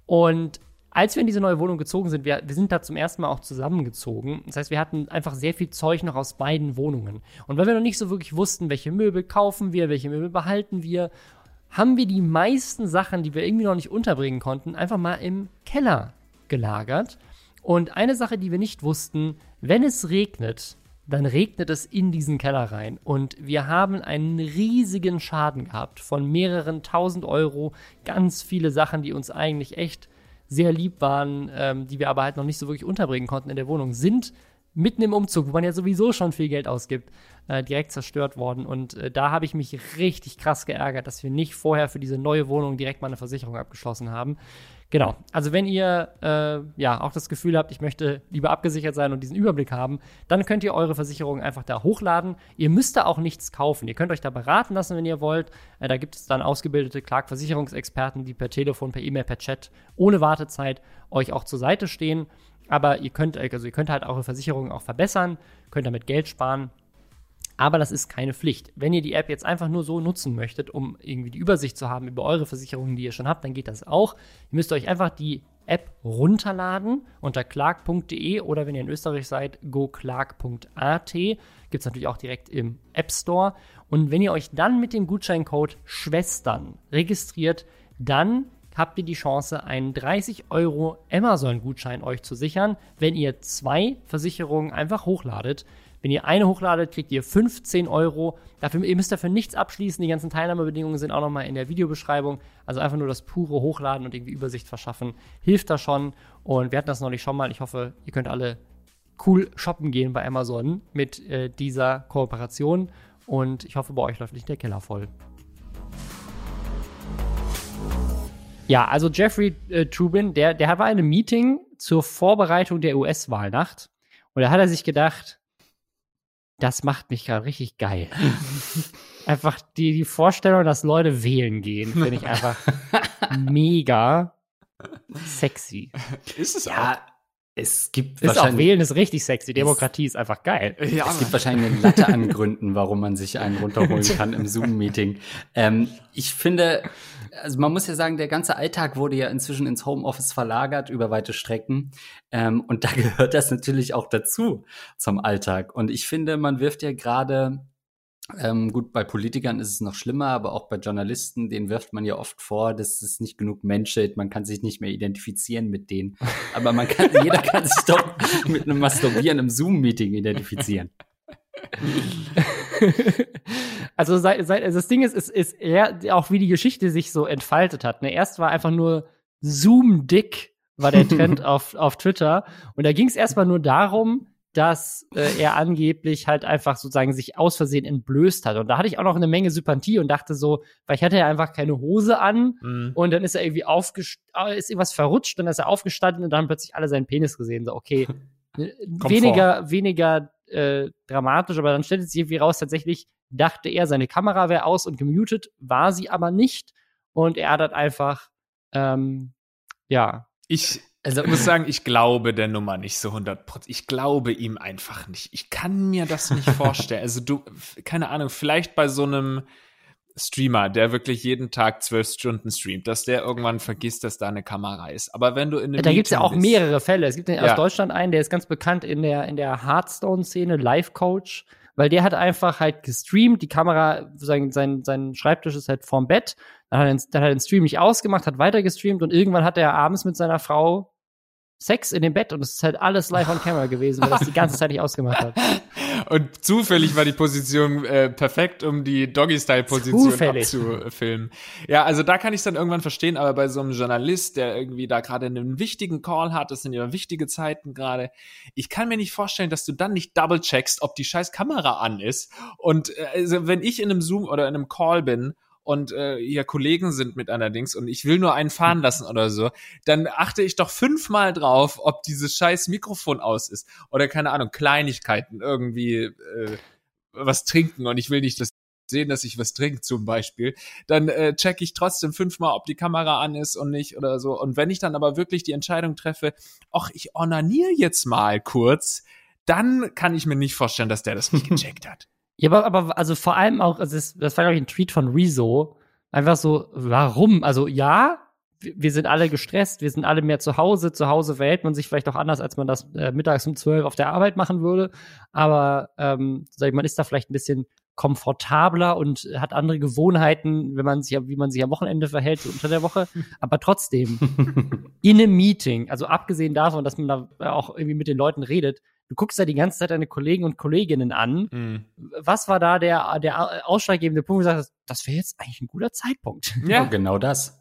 Und als wir in diese neue Wohnung gezogen sind, wir, wir sind da zum ersten Mal auch zusammengezogen. Das heißt, wir hatten einfach sehr viel Zeug noch aus beiden Wohnungen. Und weil wir noch nicht so wirklich wussten, welche Möbel kaufen wir, welche Möbel behalten wir, haben wir die meisten Sachen, die wir irgendwie noch nicht unterbringen konnten, einfach mal im Keller gelagert. Und eine Sache, die wir nicht wussten, wenn es regnet, dann regnet es in diesen Keller rein. Und wir haben einen riesigen Schaden gehabt von mehreren tausend Euro. Ganz viele Sachen, die uns eigentlich echt sehr lieb waren, ähm, die wir aber halt noch nicht so wirklich unterbringen konnten in der Wohnung, sind mitten im Umzug, wo man ja sowieso schon viel Geld ausgibt, äh, direkt zerstört worden. Und äh, da habe ich mich richtig krass geärgert, dass wir nicht vorher für diese neue Wohnung direkt mal eine Versicherung abgeschlossen haben. Genau. Also wenn ihr äh, ja auch das Gefühl habt, ich möchte lieber abgesichert sein und diesen Überblick haben, dann könnt ihr eure Versicherung einfach da hochladen. Ihr müsst da auch nichts kaufen. Ihr könnt euch da beraten lassen, wenn ihr wollt. Äh, da gibt es dann ausgebildete Clark-Versicherungsexperten, die per Telefon, per E-Mail, per Chat ohne Wartezeit euch auch zur Seite stehen. Aber ihr könnt, also ihr könnt halt eure Versicherung auch verbessern, könnt damit Geld sparen. Aber das ist keine Pflicht. Wenn ihr die App jetzt einfach nur so nutzen möchtet, um irgendwie die Übersicht zu haben über eure Versicherungen, die ihr schon habt, dann geht das auch. Ihr müsst euch einfach die App runterladen unter clark.de oder wenn ihr in Österreich seid, goclark.at. Gibt es natürlich auch direkt im App Store. Und wenn ihr euch dann mit dem Gutscheincode Schwestern registriert, dann habt ihr die Chance, einen 30 Euro Amazon-Gutschein euch zu sichern, wenn ihr zwei Versicherungen einfach hochladet. Wenn ihr eine hochladet, kriegt ihr 15 Euro. Dafür, ihr müsst dafür nichts abschließen. Die ganzen Teilnahmebedingungen sind auch nochmal in der Videobeschreibung. Also einfach nur das pure Hochladen und irgendwie Übersicht verschaffen. Hilft da schon. Und wir hatten das neulich schon mal. Ich hoffe, ihr könnt alle cool shoppen gehen bei Amazon mit äh, dieser Kooperation. Und ich hoffe, bei euch läuft nicht der Keller voll. Ja, also Jeffrey äh, Trubin, der, der war in einem Meeting zur Vorbereitung der US-Wahlnacht. Und da hat er sich gedacht, das macht mich gerade richtig geil. einfach die, die Vorstellung, dass Leute wählen gehen, finde ich einfach <laughs> mega sexy. Ist es ja, auch? Es gibt ist auch wählen ist richtig sexy. Demokratie ist, ist einfach geil. Ja, es gibt wahrscheinlich eine Latte an Gründen, warum man sich einen runterholen kann im <laughs> Zoom-Meeting. Ähm, ich finde, also man muss ja sagen, der ganze Alltag wurde ja inzwischen ins Homeoffice verlagert über weite Strecken. Ähm, und <laughs> da gehört das natürlich auch dazu zum Alltag. Und ich finde, man wirft ja gerade ähm, gut, bei Politikern ist es noch schlimmer, aber auch bei Journalisten, denen wirft man ja oft vor, dass es nicht genug Menschheit, man kann sich nicht mehr identifizieren mit denen. Aber man kann, jeder <laughs> kann sich doch mit einem Masturbieren im Zoom-Meeting identifizieren. <laughs> also, seit, seit, also das Ding ist, ist, ist eher auch wie die Geschichte sich so entfaltet hat. Ne? Erst war einfach nur Zoom-Dick war der Trend <laughs> auf, auf Twitter. Und da ging es erstmal nur darum, dass äh, er angeblich halt einfach sozusagen sich aus Versehen entblößt hat. Und da hatte ich auch noch eine Menge Sympathie und dachte so, weil ich hatte ja einfach keine Hose an mhm. und dann ist er irgendwie aufgestanden, ist irgendwas verrutscht, dann ist er aufgestanden und dann haben plötzlich alle seinen Penis gesehen. So, okay, <laughs> weniger, weniger äh, dramatisch, aber dann stellt sich irgendwie raus, tatsächlich dachte er, seine Kamera wäre aus und gemutet, war sie aber nicht. Und er hat halt einfach, ähm, ja. Ich, also, muss sagen, ich glaube der Nummer nicht so 100% Ich glaube ihm einfach nicht. Ich kann mir das nicht vorstellen. Also du, keine Ahnung, vielleicht bei so einem Streamer, der wirklich jeden Tag zwölf Stunden streamt, dass der irgendwann vergisst, dass da eine Kamera ist. Aber wenn du in einem Da gibt es ja auch bist, mehrere Fälle. Es gibt ja. aus Deutschland einen, der ist ganz bekannt in der, in der Hearthstone-Szene, Life Coach, weil der hat einfach halt gestreamt, die Kamera, sein, sein, sein Schreibtisch ist halt vorm Bett, dann hat, er, dann hat er den Stream nicht ausgemacht, hat weiter gestreamt und irgendwann hat er abends mit seiner Frau Sex in dem Bett und es ist halt alles live on <laughs> camera gewesen, weil das die ganze Zeit nicht ausgemacht hat. <laughs> Und zufällig war die Position äh, perfekt, um die Doggy-Style-Position abzufilmen. Ja, also da kann ich es dann irgendwann verstehen, aber bei so einem Journalist, der irgendwie da gerade einen wichtigen Call hat, das sind ja wichtige Zeiten gerade, ich kann mir nicht vorstellen, dass du dann nicht double-checkst, ob die scheiß Kamera an ist. Und äh, also wenn ich in einem Zoom oder in einem Call bin und äh, hier Kollegen sind mit allerdings und ich will nur einen fahren lassen oder so, dann achte ich doch fünfmal drauf, ob dieses scheiß Mikrofon aus ist oder keine Ahnung, Kleinigkeiten, irgendwie äh, was trinken und ich will nicht das sehen, dass ich was trinke zum Beispiel, dann äh, checke ich trotzdem fünfmal, ob die Kamera an ist und nicht oder so. Und wenn ich dann aber wirklich die Entscheidung treffe, ach, ich ornaniere jetzt mal kurz, dann kann ich mir nicht vorstellen, dass der das nicht gecheckt hat. Ja, aber, aber also vor allem auch, also das, das war, glaube ich, ein Tweet von Rezo. Einfach so, warum? Also ja, wir sind alle gestresst, wir sind alle mehr zu Hause. Zu Hause verhält man sich vielleicht auch anders, als man das äh, mittags um zwölf auf der Arbeit machen würde. Aber ähm, sag ich, man ist da vielleicht ein bisschen komfortabler und hat andere Gewohnheiten, wenn man sich, wie man sich am Wochenende verhält, so unter der Woche. <laughs> Aber trotzdem, in einem Meeting, also abgesehen davon, dass man da auch irgendwie mit den Leuten redet, du guckst da die ganze Zeit deine Kollegen und Kolleginnen an. Mhm. Was war da der, der ausschlaggebende Punkt, wo du sagst, das wäre jetzt eigentlich ein guter Zeitpunkt? Ja, oh, genau das.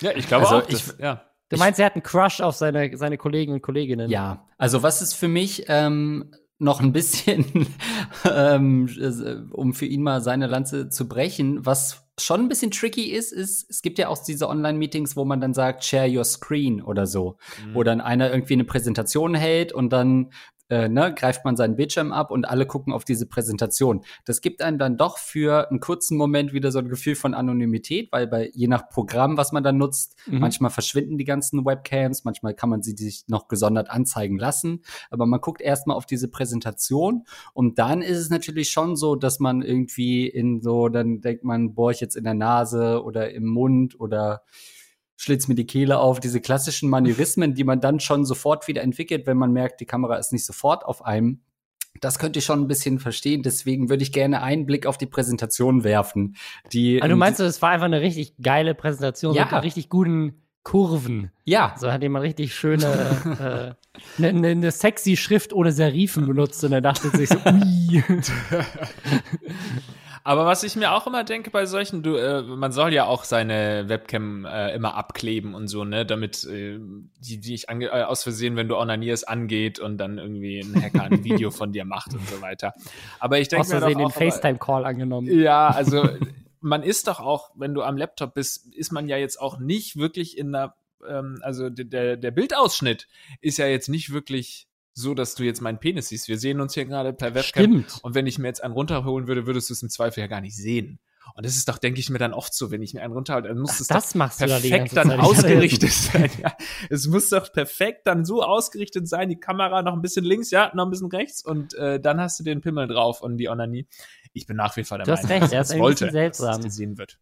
Ja, ich glaube also auch. Ich, ja. Du meinst, er hat einen Crush auf seine, seine Kollegen und Kolleginnen? Ja, also was ist für mich ähm, noch ein bisschen, <laughs> ähm, um für ihn mal seine Lanze zu brechen, was schon ein bisschen tricky ist, ist, es gibt ja auch diese Online-Meetings, wo man dann sagt, share your screen oder so. Mhm. Wo dann einer irgendwie eine Präsentation hält und dann äh, ne, greift man seinen Bildschirm ab und alle gucken auf diese Präsentation. Das gibt einem dann doch für einen kurzen Moment wieder so ein Gefühl von Anonymität, weil bei je nach Programm, was man dann nutzt, mhm. manchmal verschwinden die ganzen Webcams, manchmal kann man sie sich noch gesondert anzeigen lassen, aber man guckt erstmal auf diese Präsentation und dann ist es natürlich schon so, dass man irgendwie in so, dann denkt man, boah, ich jetzt in der Nase oder im Mund oder schlitzt mir die Kehle auf, diese klassischen Manierismen, die man dann schon sofort wieder entwickelt, wenn man merkt, die Kamera ist nicht sofort auf einem. Das könnte ich schon ein bisschen verstehen. Deswegen würde ich gerne einen Blick auf die Präsentation werfen. Die, also du meinst, es war einfach eine richtig geile Präsentation ja. mit richtig guten Kurven. Ja. So hat jemand richtig schöne, eine äh, ne, ne, ne sexy Schrift ohne Serifen benutzt und er dachte sich so, ui. <laughs> Aber was ich mir auch immer denke bei solchen, du, äh, man soll ja auch seine Webcam äh, immer abkleben und so, ne, damit äh, die, die ich ange äh, aus Versehen, wenn du onanierst, angeht und dann irgendwie ein Hacker ein Video <laughs> von dir macht und so weiter. Aber ich denke mir doch auch, den FaceTime-Call angenommen. Ja, also man ist doch auch, wenn du am Laptop bist, ist man ja jetzt auch nicht wirklich in einer, ähm, also der, der Bildausschnitt ist ja jetzt nicht wirklich so, dass du jetzt meinen Penis siehst. Wir sehen uns hier gerade per Webcam. Stimmt. Und wenn ich mir jetzt einen runterholen würde, würdest du es im Zweifel ja gar nicht sehen. Und das ist doch, denke ich mir dann oft so, wenn ich mir einen runterhalte, dann muss Ach, es das doch perfekt da dann ausgerichtet sein. Ja. Es muss doch perfekt dann so ausgerichtet sein, die Kamera noch ein bisschen links, ja, noch ein bisschen rechts und äh, dann hast du den Pimmel drauf und die Onanie. Ich bin nach wie vor der du Meinung, hast recht, dass es wollte, seltsam. dass gesehen wird.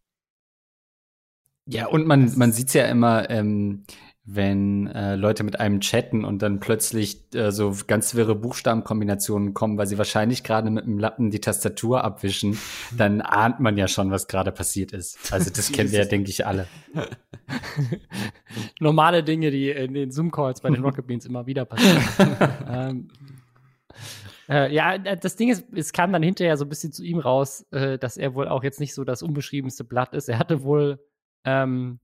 Ja, und man, man sieht's ja immer, ähm, wenn äh, Leute mit einem chatten und dann plötzlich äh, so ganz wirre Buchstabenkombinationen kommen, weil sie wahrscheinlich gerade mit dem Lappen die Tastatur abwischen, dann ahnt man ja schon, was gerade passiert ist. Also das kennen wir ja, denke ich, alle. <laughs> Normale Dinge, die in den Zoom-Calls bei den Rocket Beans immer wieder passieren. <laughs> ähm, äh, ja, das Ding ist, es kam dann hinterher so ein bisschen zu ihm raus, äh, dass er wohl auch jetzt nicht so das unbeschriebenste Blatt ist. Er hatte wohl ähm,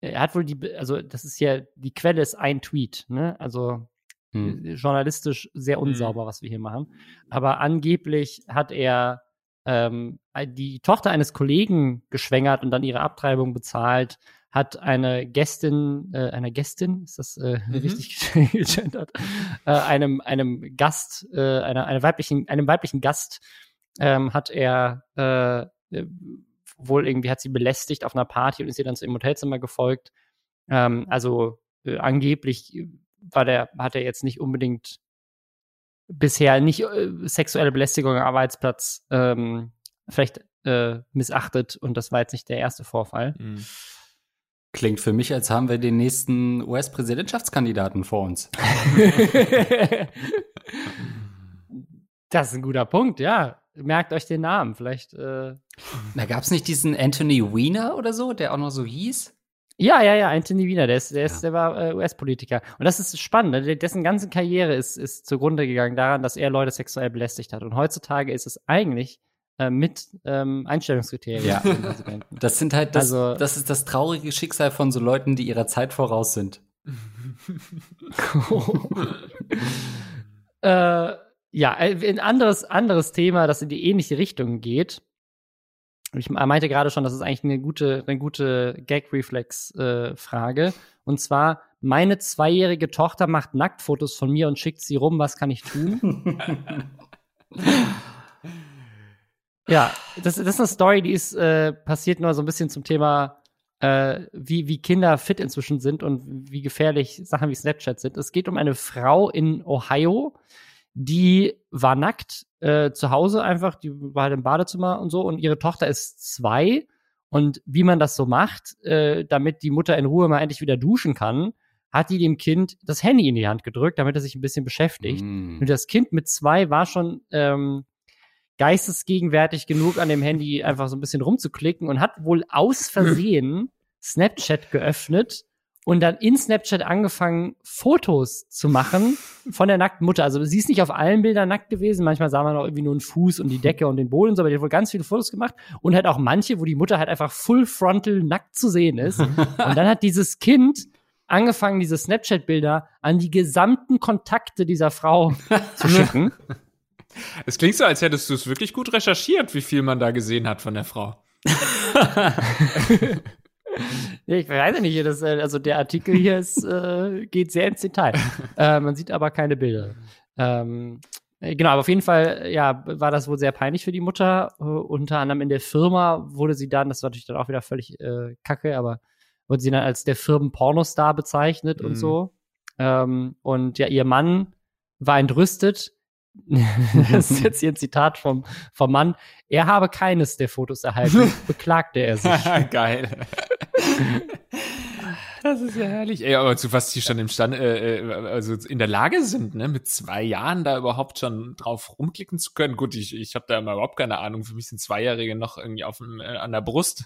er hat wohl die, also das ist ja, die Quelle ist ein Tweet, ne? Also hm. Äh, journalistisch sehr hm. unsauber, was wir hier machen. Aber angeblich hat er ähm, die Tochter eines Kollegen geschwängert und dann ihre Abtreibung bezahlt, hat eine Gästin, äh, eine Gästin, ist das äh, <laughs> mhm. richtig <laughs> gegendert, äh, einem, einem Gast, äh, einer, einer weiblichen, einem weiblichen Gast ähm, hat er äh, wohl irgendwie hat sie belästigt auf einer Party und ist ihr dann zu ihrem Hotelzimmer gefolgt. Ähm, also äh, angeblich war der, hat er jetzt nicht unbedingt bisher nicht äh, sexuelle Belästigung am Arbeitsplatz ähm, vielleicht äh, missachtet und das war jetzt nicht der erste Vorfall. Mhm. Klingt für mich, als haben wir den nächsten US-Präsidentschaftskandidaten vor uns. <laughs> das ist ein guter Punkt, ja merkt euch den Namen. Vielleicht. Äh da gab es nicht diesen Anthony Weiner oder so, der auch noch so hieß? Ja, ja, ja, Anthony Wiener, der, ist, der, ist, ja. der war äh, US-Politiker. Und das ist spannend. Ne? Dessen ganze Karriere ist, ist zugrunde gegangen daran, dass er Leute sexuell belästigt hat. Und heutzutage ist es eigentlich äh, mit ähm, Einstellungskriterien. Ja, das sind halt das, also, das ist das traurige Schicksal von so Leuten, die ihrer Zeit voraus sind. <laughs> <laughs> äh, ja, äh, ein anderes, anderes Thema, das in die ähnliche Richtung geht. Ich meinte gerade schon, das ist eigentlich eine gute, eine gute Gag-Reflex-Frage. Äh, und zwar, meine zweijährige Tochter macht Nacktfotos von mir und schickt sie rum. Was kann ich tun? <laughs> ja, das, das ist eine Story, die ist äh, passiert nur so ein bisschen zum Thema, äh, wie, wie Kinder fit inzwischen sind und wie gefährlich Sachen wie Snapchat sind. Es geht um eine Frau in Ohio, die war nackt äh, zu Hause einfach, die war halt im Badezimmer und so und ihre Tochter ist zwei und wie man das so macht, äh, damit die Mutter in Ruhe mal endlich wieder duschen kann, hat die dem Kind das Handy in die Hand gedrückt, damit er sich ein bisschen beschäftigt. Mm. Und das Kind mit zwei war schon ähm, geistesgegenwärtig genug an dem Handy einfach so ein bisschen rumzuklicken und hat wohl aus Versehen <laughs> Snapchat geöffnet und dann in Snapchat angefangen, Fotos zu machen von der nackten Mutter. Also sie ist nicht auf allen Bildern nackt gewesen. Manchmal sah man auch irgendwie nur einen Fuß und die Decke und den Boden und so, aber die hat wohl ganz viele Fotos gemacht und halt auch manche, wo die Mutter halt einfach full frontal nackt zu sehen ist. <laughs> und dann hat dieses Kind angefangen, diese Snapchat-Bilder an die gesamten Kontakte dieser Frau zu <laughs> schicken. Es klingt so, als hättest du es wirklich gut recherchiert, wie viel man da gesehen hat von der Frau. <laughs> ich weiß ja nicht, das, äh, also der Artikel hier ist, äh, geht sehr ins Detail. <laughs> Äh, man sieht aber keine Bilder. Ähm, äh, genau, aber auf jeden Fall, ja, war das wohl sehr peinlich für die Mutter. Uh, unter anderem in der Firma wurde sie dann, das war natürlich dann auch wieder völlig äh, kacke, aber wurde sie dann als der Firmen-Pornostar bezeichnet mhm. und so. Ähm, und ja, ihr Mann war entrüstet. <laughs> das ist jetzt hier ein Zitat vom, vom Mann. Er habe keines der Fotos erhalten, <laughs> beklagte er sich. <laughs> Geil. Das ist ja herrlich. Ey, aber zu was die schon im Stand, äh, äh, also in der Lage sind, ne, mit zwei Jahren da überhaupt schon drauf rumklicken zu können. Gut, ich, ich habe da immer überhaupt keine Ahnung. Für mich sind Zweijährige noch irgendwie auf dem, äh, an der Brust.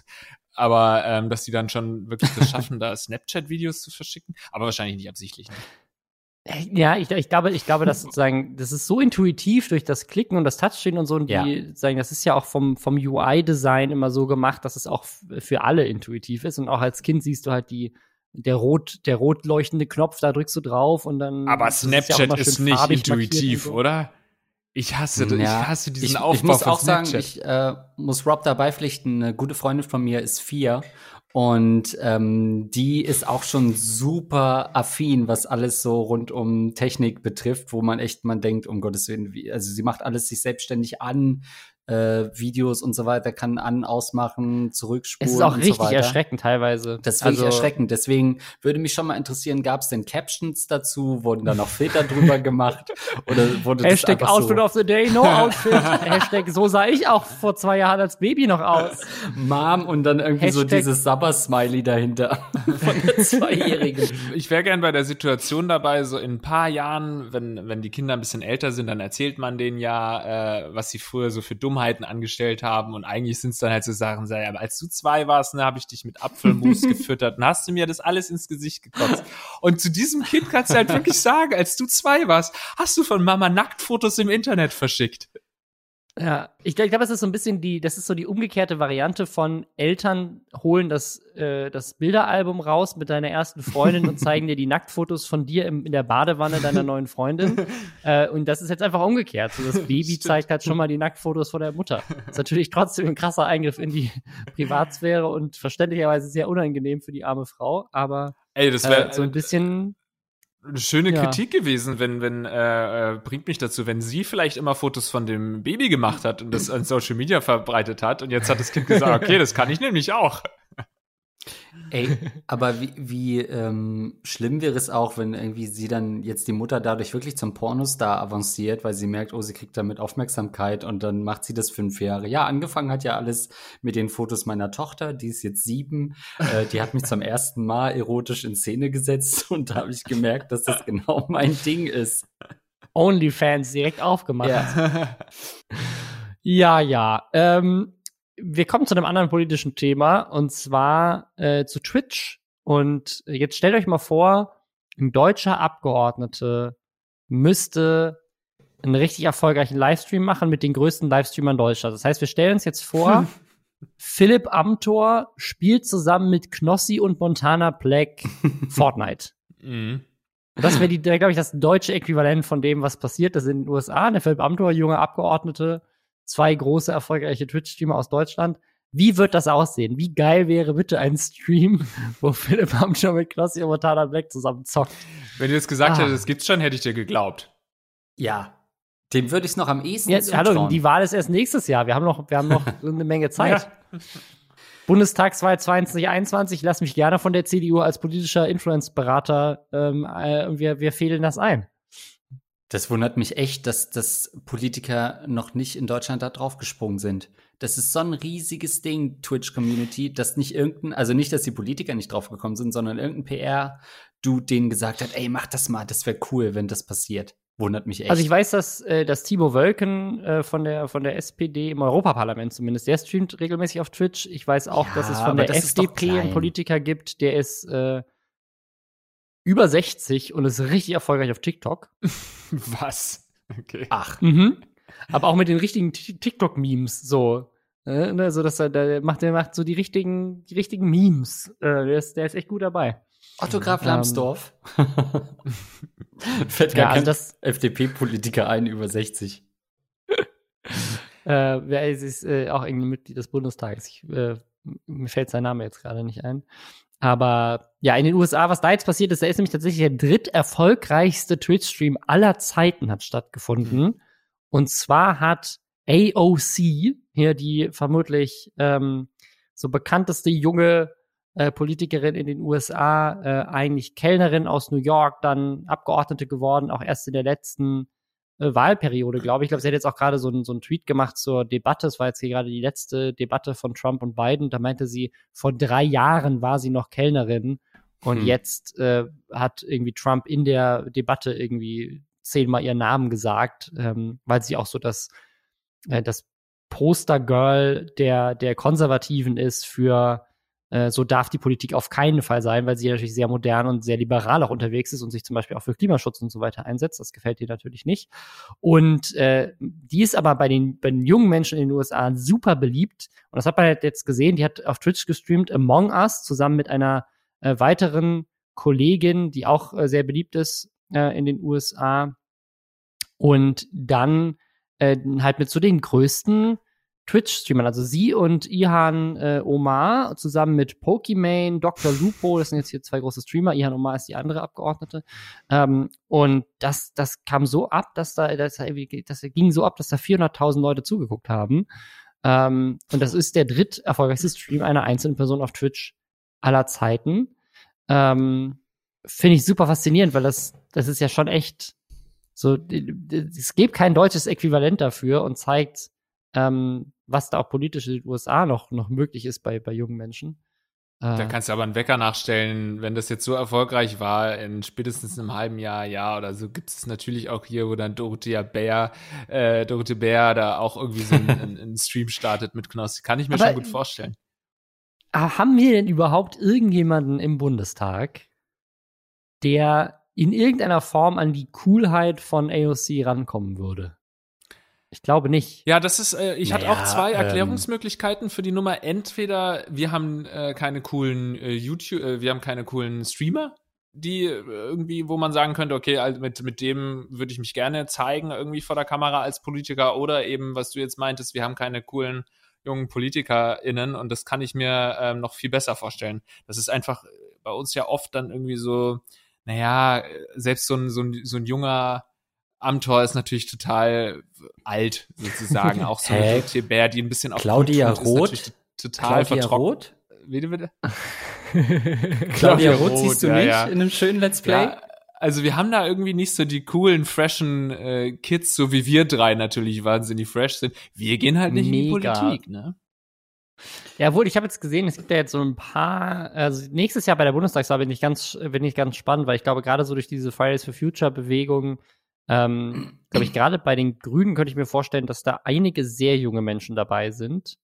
Aber ähm, dass die dann schon wirklich das schaffen, da Snapchat-Videos zu verschicken, aber wahrscheinlich nicht absichtlich. Ne? Ja, ich, ich glaube, ich glaube, dass sozusagen, das ist so intuitiv durch das Klicken und das Touchscreen und so, und ja. die sagen, das ist ja auch vom, vom UI-Design immer so gemacht, dass es auch für alle intuitiv ist. Und auch als Kind siehst du halt die, der rot, der rot leuchtende Knopf, da drückst du drauf und dann. Aber Snapchat ist, ja ist nicht intuitiv, so. oder? Ich hasse, ja, ich hasse diesen ich, Aufbau Ich muss auch Snapchat. sagen, ich äh, muss Rob dabei pflichten. Eine gute Freundin von mir ist vier und ähm, die ist auch schon super affin, was alles so rund um Technik betrifft, wo man echt, man denkt, um Gottes Willen, wie, also sie macht alles sich selbstständig an, äh, Videos und so weiter, kann an, ausmachen, zurückspulen. Es ist auch richtig so erschreckend teilweise. Das ist also, erschreckend. Deswegen würde mich schon mal interessieren, gab es denn Captions dazu? Wurden da noch Filter drüber gemacht? <laughs> Oder wurde Hashtag das Outfit so of the Day, no Outfit. <laughs> Hashtag so sah ich auch vor zwei Jahren als Baby noch aus. Mom und dann irgendwie Hashtag so dieses Sabber-Smiley dahinter <laughs> von der Zweijährigen. Ich wäre gern bei der Situation dabei, so in ein paar Jahren, wenn, wenn die Kinder ein bisschen älter sind, dann erzählt man denen ja, äh, was sie früher so für dumm Dummheiten angestellt haben und eigentlich sind es dann halt so Sachen, sei, aber als du zwei warst, ne, habe ich dich mit Apfelmus <laughs> gefüttert und hast du mir das alles ins Gesicht gekotzt. Und zu diesem Kind kannst du halt wirklich sagen, als du zwei warst, hast du von Mama Nacktfotos im Internet verschickt. Ja, ich glaube, das ist so ein bisschen die, das ist so die umgekehrte Variante von Eltern holen das, äh, das Bilderalbum raus mit deiner ersten Freundin und <laughs> zeigen dir die Nacktfotos von dir im, in der Badewanne deiner neuen Freundin. <laughs> äh, und das ist jetzt einfach umgekehrt. So, das Baby Stimmt. zeigt halt schon mal die Nacktfotos von der Mutter. Das ist natürlich trotzdem ein krasser Eingriff in die <laughs> Privatsphäre und verständlicherweise sehr unangenehm für die arme Frau, aber Ey, das wär, äh, so ein bisschen eine schöne ja. Kritik gewesen, wenn, wenn, äh, äh, bringt mich dazu, wenn sie vielleicht immer Fotos von dem Baby gemacht hat und das an Social Media verbreitet hat und jetzt hat das Kind gesagt, <laughs> okay, das kann ich nämlich auch. Ey, aber wie, wie ähm, schlimm wäre es auch, wenn irgendwie sie dann jetzt die Mutter dadurch wirklich zum Pornostar avanciert, weil sie merkt, oh, sie kriegt damit Aufmerksamkeit und dann macht sie das fünf Jahre. Ja, angefangen hat ja alles mit den Fotos meiner Tochter, die ist jetzt sieben. Äh, die hat mich zum ersten Mal erotisch in Szene gesetzt <laughs> und da habe ich gemerkt, dass das genau mein Ding ist. Onlyfans direkt aufgemacht. Ja, ja. ja. Ähm, wir kommen zu einem anderen politischen Thema und zwar äh, zu Twitch Und jetzt stellt euch mal vor, ein deutscher Abgeordnete müsste einen richtig erfolgreichen Livestream machen mit den größten Livestreamern Deutschlands. Das heißt, wir stellen uns jetzt vor, <laughs> Philipp Amthor spielt zusammen mit Knossi und Montana Black <laughs> Fortnite. Mhm. Das wäre, glaube ich, das deutsche Äquivalent von dem, was passiert ist in den USA. Der Philipp Amthor, junger Abgeordnete, zwei große erfolgreiche Twitch-Streamer aus Deutschland. Wie wird das aussehen? Wie geil wäre bitte ein Stream, <laughs> wo Philipp Amthor mit Knossi und Montana Black zusammen zockt? Wenn du jetzt gesagt Ah. hättest, das gibt's schon, hätte ich dir geglaubt. Ja. Dem würde ich es noch am ehesten Ja, zutrauen. hallo, die Wahl ist erst nächstes Jahr. Wir haben noch, wir haben noch <laughs> eine Menge Zeit. Bundestagswahl 2021, lass mich gerne von der CDU als politischer Influence-Berater, ähm, äh, wir, wir fehlen das ein. Das wundert mich echt, dass, dass Politiker noch nicht in Deutschland da draufgesprungen sind. Das ist so ein riesiges Ding, Twitch-Community, dass nicht irgendein, also nicht, dass die Politiker nicht draufgekommen sind, sondern irgendein PR-Dude denen gesagt hat, ey, mach das mal, das wäre cool, wenn das passiert. Wundert mich echt. Also ich weiß, dass, äh, dass Timo Wölken äh, von, der, von der SPD im Europaparlament zumindest, der streamt regelmäßig auf Twitch. Ich weiß auch, Ja, dass es von der das FDP einen. Politiker gibt, der ist äh, über 60 und ist richtig erfolgreich auf TikTok. <laughs> Was? Okay. Ach, Mhm. Aber auch mit den richtigen Ti- TikTok-Memes so. Äh, ne, so dass er, der macht, der macht so die richtigen, die richtigen Memes. Äh, der, ist, der ist echt gut dabei. Otto Graf Ähm. Lambsdorff. <laughs> Fällt Ja, gar also kein das, FDP-Politiker ein über 60. <laughs> äh, wer ist, ist äh, auch irgendwie Mitglied des Bundestages. Ich, äh, mir fällt sein Name jetzt gerade nicht ein. Aber ja, in den USA, was da jetzt passiert ist, da ist nämlich tatsächlich der dritterfolgreichste Twitch-Stream aller Zeiten hat stattgefunden. Und zwar hat AOC, hier die vermutlich ähm, so bekannteste junge äh, Politikerin in den USA, äh, eigentlich Kellnerin aus New York, dann Abgeordnete geworden, auch erst in der letzten Wahlperiode, glaube ich. Ich glaube, sie hat jetzt auch gerade so, einen- so einen Tweet gemacht zur Debatte. Es war jetzt hier gerade die letzte Debatte von Trump und Biden. Da meinte sie, vor drei Jahren war sie noch Kellnerin und Hm. jetzt äh, hat irgendwie Trump in der Debatte irgendwie zehnmal ihren Namen gesagt, ähm, weil sie auch so das, äh, das Postergirl der, der Konservativen ist für äh, so darf die Politik auf keinen Fall sein, weil sie natürlich sehr modern und sehr liberal auch unterwegs ist und sich zum Beispiel auch für Klimaschutz und so weiter einsetzt. Das gefällt ihr natürlich nicht. Und äh, die ist aber bei den, bei den jungen Menschen in den USA super beliebt. Und das hat man halt jetzt gesehen. Die hat auf Twitch gestreamt Among Us zusammen mit einer äh, weiteren Kollegin, die auch äh, sehr beliebt ist äh, in den USA. Und dann äh, halt mit so den größten Twitch-Streamern. Also sie und Ihan äh, Omar zusammen mit Pokimane, Dr. Lupo, das sind jetzt hier zwei große Streamer. Ihan Omar ist die andere Abgeordnete. Ähm, und das, das kam so ab, dass da, dass da das ging so ab, dass da 400.000 Leute zugeguckt haben. Ähm, und das ist der dritt erfolgreichste Stream einer einzelnen Person auf Twitch aller Zeiten. Ähm, Finde ich super faszinierend, weil das, das ist ja schon echt so, es gibt kein deutsches Äquivalent dafür und zeigt, ähm, was da auch politisch in den USA noch, noch möglich ist bei, bei jungen Menschen. Äh, Da kannst du aber einen Wecker nachstellen, wenn das jetzt so erfolgreich war, in spätestens einem halben Jahr, Jahr oder so, gibt es natürlich auch hier, wo dann Dorothea Bär, äh, Dorothea Bär da auch irgendwie so einen, <laughs> einen, einen Stream startet mit Knossi. Kann ich mir Aber- schon gut vorstellen. Ah, haben wir denn überhaupt irgendjemanden im Bundestag, der in irgendeiner Form an die Coolheit von AOC rankommen würde? Ich glaube nicht. Ja, das ist, äh, ich hatte Naja, auch zwei ähm, Erklärungsmöglichkeiten für die Nummer. Entweder wir haben äh, keine coolen äh, YouTube, äh, wir haben keine coolen Streamer, die äh, irgendwie, wo man sagen könnte, okay, also mit, mit dem würde ich mich gerne zeigen, irgendwie vor der Kamera als Politiker oder eben, was du jetzt meintest, wir haben keine coolen jungen PolitikerInnen und das kann ich mir ähm, noch viel besser vorstellen. Das ist einfach äh, bei uns ja oft dann irgendwie so, naja, selbst so ein, so ein, so ein junger Amtor ist natürlich total alt, sozusagen. <laughs> Auch so eine Bär, die ein bisschen auf Claudia ist Roth? natürlich Total Claudia. Roth? Wie bitte? <laughs> Claudia Roth siehst du ja, nicht ja. in einem schönen Let's Play? Ja, also wir haben da irgendwie nicht so die coolen, freshen äh, Kids, so wie wir drei natürlich wahnsinnig fresh sind. Wir gehen halt nicht in die Mega. Politik, ne? Ja, wohl, ich habe jetzt gesehen, es gibt ja jetzt so ein paar, also nächstes Jahr bei der Bundestagswahl bin ich ganz, bin ich ganz spannend, weil ich glaube, gerade so durch diese Fridays for Future Bewegung, ähm, glaube ich, <clears throat> gerade bei den Grünen könnte ich mir vorstellen, dass da einige sehr junge Menschen dabei sind,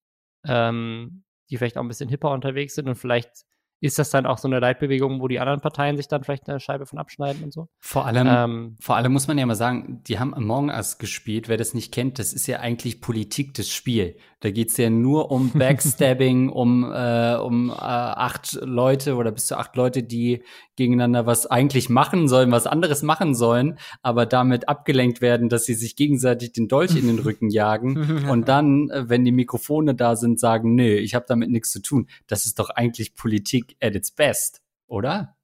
ähm, die vielleicht auch ein bisschen hipper unterwegs sind und vielleicht ist das dann auch so eine Leitbewegung, wo die anderen Parteien sich dann vielleicht eine Scheibe von abschneiden und so? Vor allem, ähm, vor allem muss man ja mal sagen, die haben Among Us gespielt. Wer das nicht kennt, das ist ja eigentlich Politik, das Spiel. Da geht's ja nur um <laughs> Backstabbing, um, äh, um äh, acht Leute oder bis zu acht Leute, die gegeneinander was eigentlich machen sollen, was anderes machen sollen, aber damit abgelenkt werden, dass sie sich gegenseitig den Dolch in den <laughs> Rücken jagen <laughs> und dann, äh, wenn die Mikrofone da sind, sagen, nö, ich habe damit nichts zu tun. Das ist doch eigentlich Politik at its best, oder?